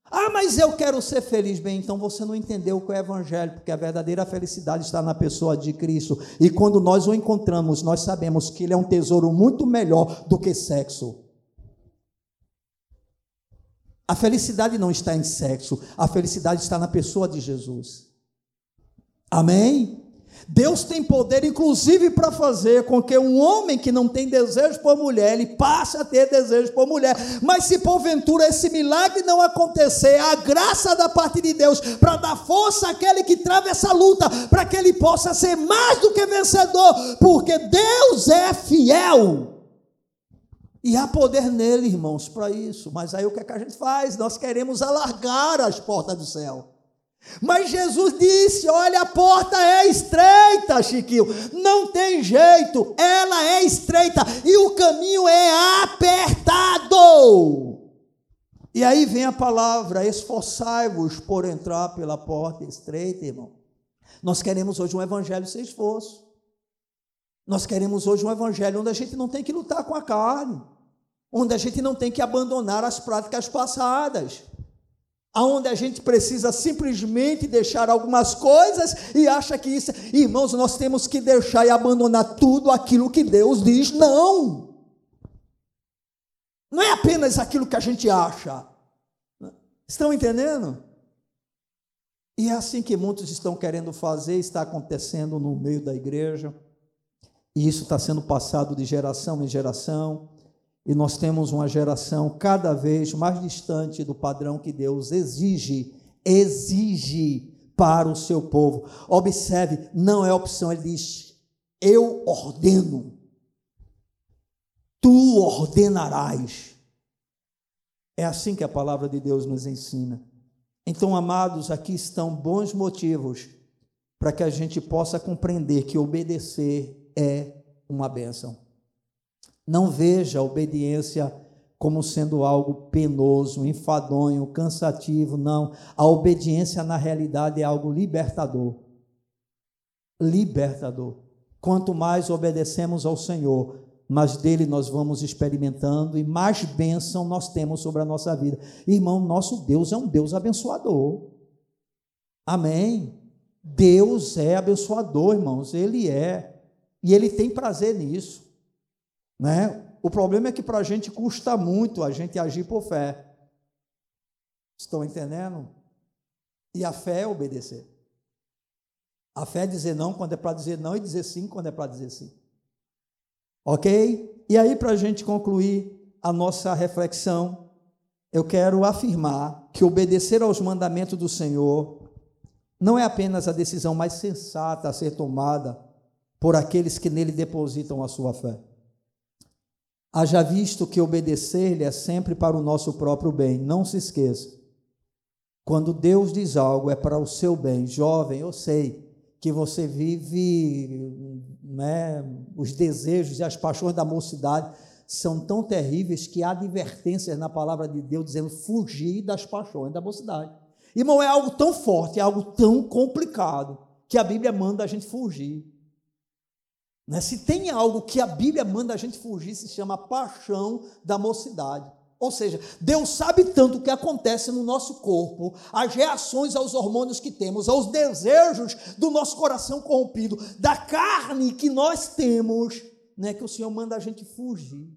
Ah, mas eu quero ser feliz. Bem, então você não entendeu o que é o Evangelho, porque a verdadeira felicidade está na pessoa de Cristo. E quando nós o encontramos, nós sabemos que Ele é um tesouro muito melhor do que sexo. A felicidade não está em sexo, a felicidade está na pessoa de Jesus. Amém? Deus tem poder, inclusive, para fazer com que um homem que não tem desejo por mulher, ele passe a ter desejo por mulher. Mas se porventura esse milagre não acontecer, a graça da parte de Deus para dar força àquele que trava essa luta, para que ele possa ser mais do que vencedor, porque Deus é fiel. E há poder nele, irmãos, para isso. Mas aí o que, é que a gente faz? Nós queremos alargar as portas do céu. Mas Jesus disse: Olha, a porta é estreita, Chiquinho, não tem jeito, ela é estreita e o caminho é apertado. E aí vem a palavra: esforçai-vos por entrar pela porta estreita, irmão. Nós queremos hoje um evangelho sem esforço. Nós queremos hoje um evangelho onde a gente não tem que lutar com a carne, onde a gente não tem que abandonar as práticas passadas aonde a gente precisa simplesmente deixar algumas coisas e acha que isso, irmãos, nós temos que deixar e abandonar tudo aquilo que Deus diz, não. Não é apenas aquilo que a gente acha. Estão entendendo? E é assim que muitos estão querendo fazer, está acontecendo no meio da igreja, e isso está sendo passado de geração em geração. E nós temos uma geração cada vez mais distante do padrão que Deus exige, exige para o seu povo. Observe, não é opção, ele diz: Eu ordeno, tu ordenarás. É assim que a palavra de Deus nos ensina. Então, amados, aqui estão bons motivos para que a gente possa compreender que obedecer é uma bênção. Não veja a obediência como sendo algo penoso, enfadonho, cansativo, não. A obediência, na realidade, é algo libertador. Libertador. Quanto mais obedecemos ao Senhor, mais dele nós vamos experimentando e mais bênção nós temos sobre a nossa vida. Irmão, nosso Deus é um Deus abençoador. Amém. Deus é abençoador, irmãos, ele é. E ele tem prazer nisso. Né? O problema é que para a gente custa muito a gente agir por fé. Estão entendendo? E a fé é obedecer. A fé é dizer não quando é para dizer não e dizer sim quando é para dizer sim. Ok? E aí, para a gente concluir a nossa reflexão, eu quero afirmar que obedecer aos mandamentos do Senhor não é apenas a decisão mais sensata a ser tomada por aqueles que nele depositam a sua fé. Haja visto que obedecer-lhe é sempre para o nosso próprio bem. Não se esqueça. Quando Deus diz algo, é para o seu bem. Jovem, eu sei que você vive né, os desejos e as paixões da mocidade são tão terríveis que há advertências na palavra de Deus dizendo fugir das paixões da mocidade. Irmão, é algo tão forte, é algo tão complicado que a Bíblia manda a gente fugir. Né? Se tem algo que a Bíblia manda a gente fugir, se chama paixão da mocidade. Ou seja, Deus sabe tanto o que acontece no nosso corpo, as reações aos hormônios que temos, aos desejos do nosso coração corrompido, da carne que nós temos, né, que o Senhor manda a gente fugir.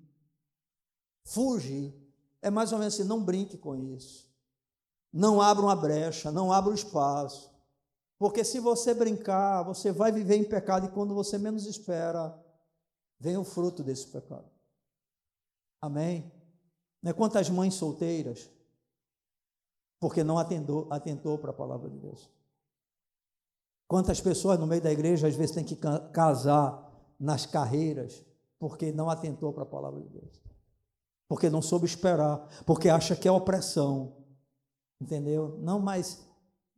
Fugir. É mais ou menos assim, não brinque com isso. Não abra uma brecha, não abra um espaço. Porque se você brincar, você vai viver em pecado e quando você menos espera, vem o fruto desse pecado. Amém? Né? Quantas mães solteiras, porque não atendou, atentou para a palavra de Deus. Quantas pessoas no meio da igreja às vezes têm que casar nas carreiras, porque não atentou para a palavra de Deus. Porque não soube esperar, porque acha que é opressão. Entendeu? Não, mas,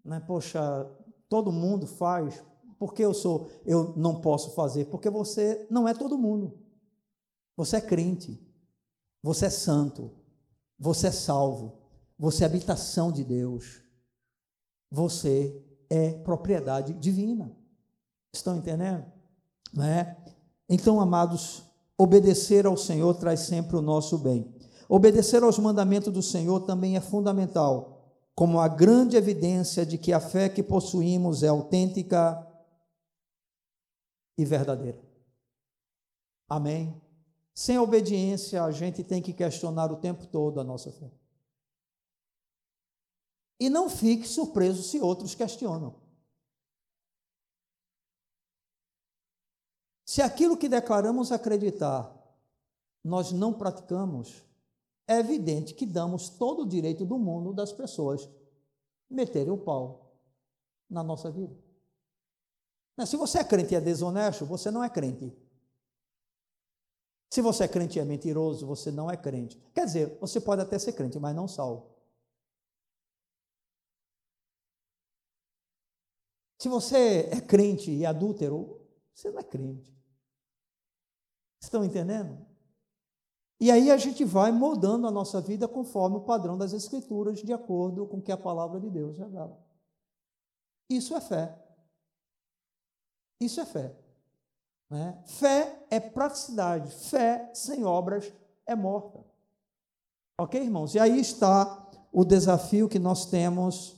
né, poxa, todo mundo faz, porque eu sou, eu não posso fazer? Porque você não é todo mundo. Você é crente. Você é santo, você é salvo, você é habitação de Deus, você é propriedade divina. Estão entendendo? Não é? Então, amados, obedecer ao Senhor traz sempre o nosso bem. Obedecer aos mandamentos do Senhor também é fundamental, como a grande evidência de que a fé que possuímos é autêntica e verdadeira. Amém? Sem obediência, a gente tem que questionar o tempo todo a nossa fé. E não fique surpreso se outros questionam. Se aquilo que declaramos acreditar nós não praticamos, é evidente que damos todo o direito do mundo das pessoas meterem o pau na nossa vida. Se você é crente e é desonesto, você não é crente. Se você é crente e é mentiroso, você não é crente. Quer dizer, você pode até ser crente, mas não salvo. Se você é crente e adúltero, você não é crente. Estão entendendo? E aí a gente vai moldando a nossa vida conforme o padrão das Escrituras, de acordo com o que a palavra de Deus revela. Isso é fé. Isso é fé. Né? Fé é praticidade, fé sem obras é morta. Ok, irmãos? E aí está o desafio que nós temos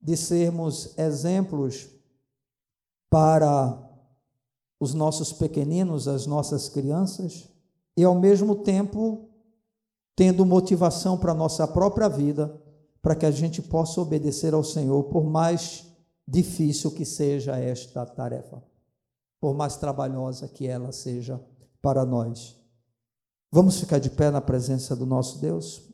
de sermos exemplos para os nossos pequeninos, as nossas crianças, e ao mesmo tempo tendo motivação para a nossa própria vida, para que a gente possa obedecer ao Senhor, por mais difícil que seja esta tarefa por mais trabalhosa que ela seja para nós. Vamos ficar de pé na presença do nosso Deus?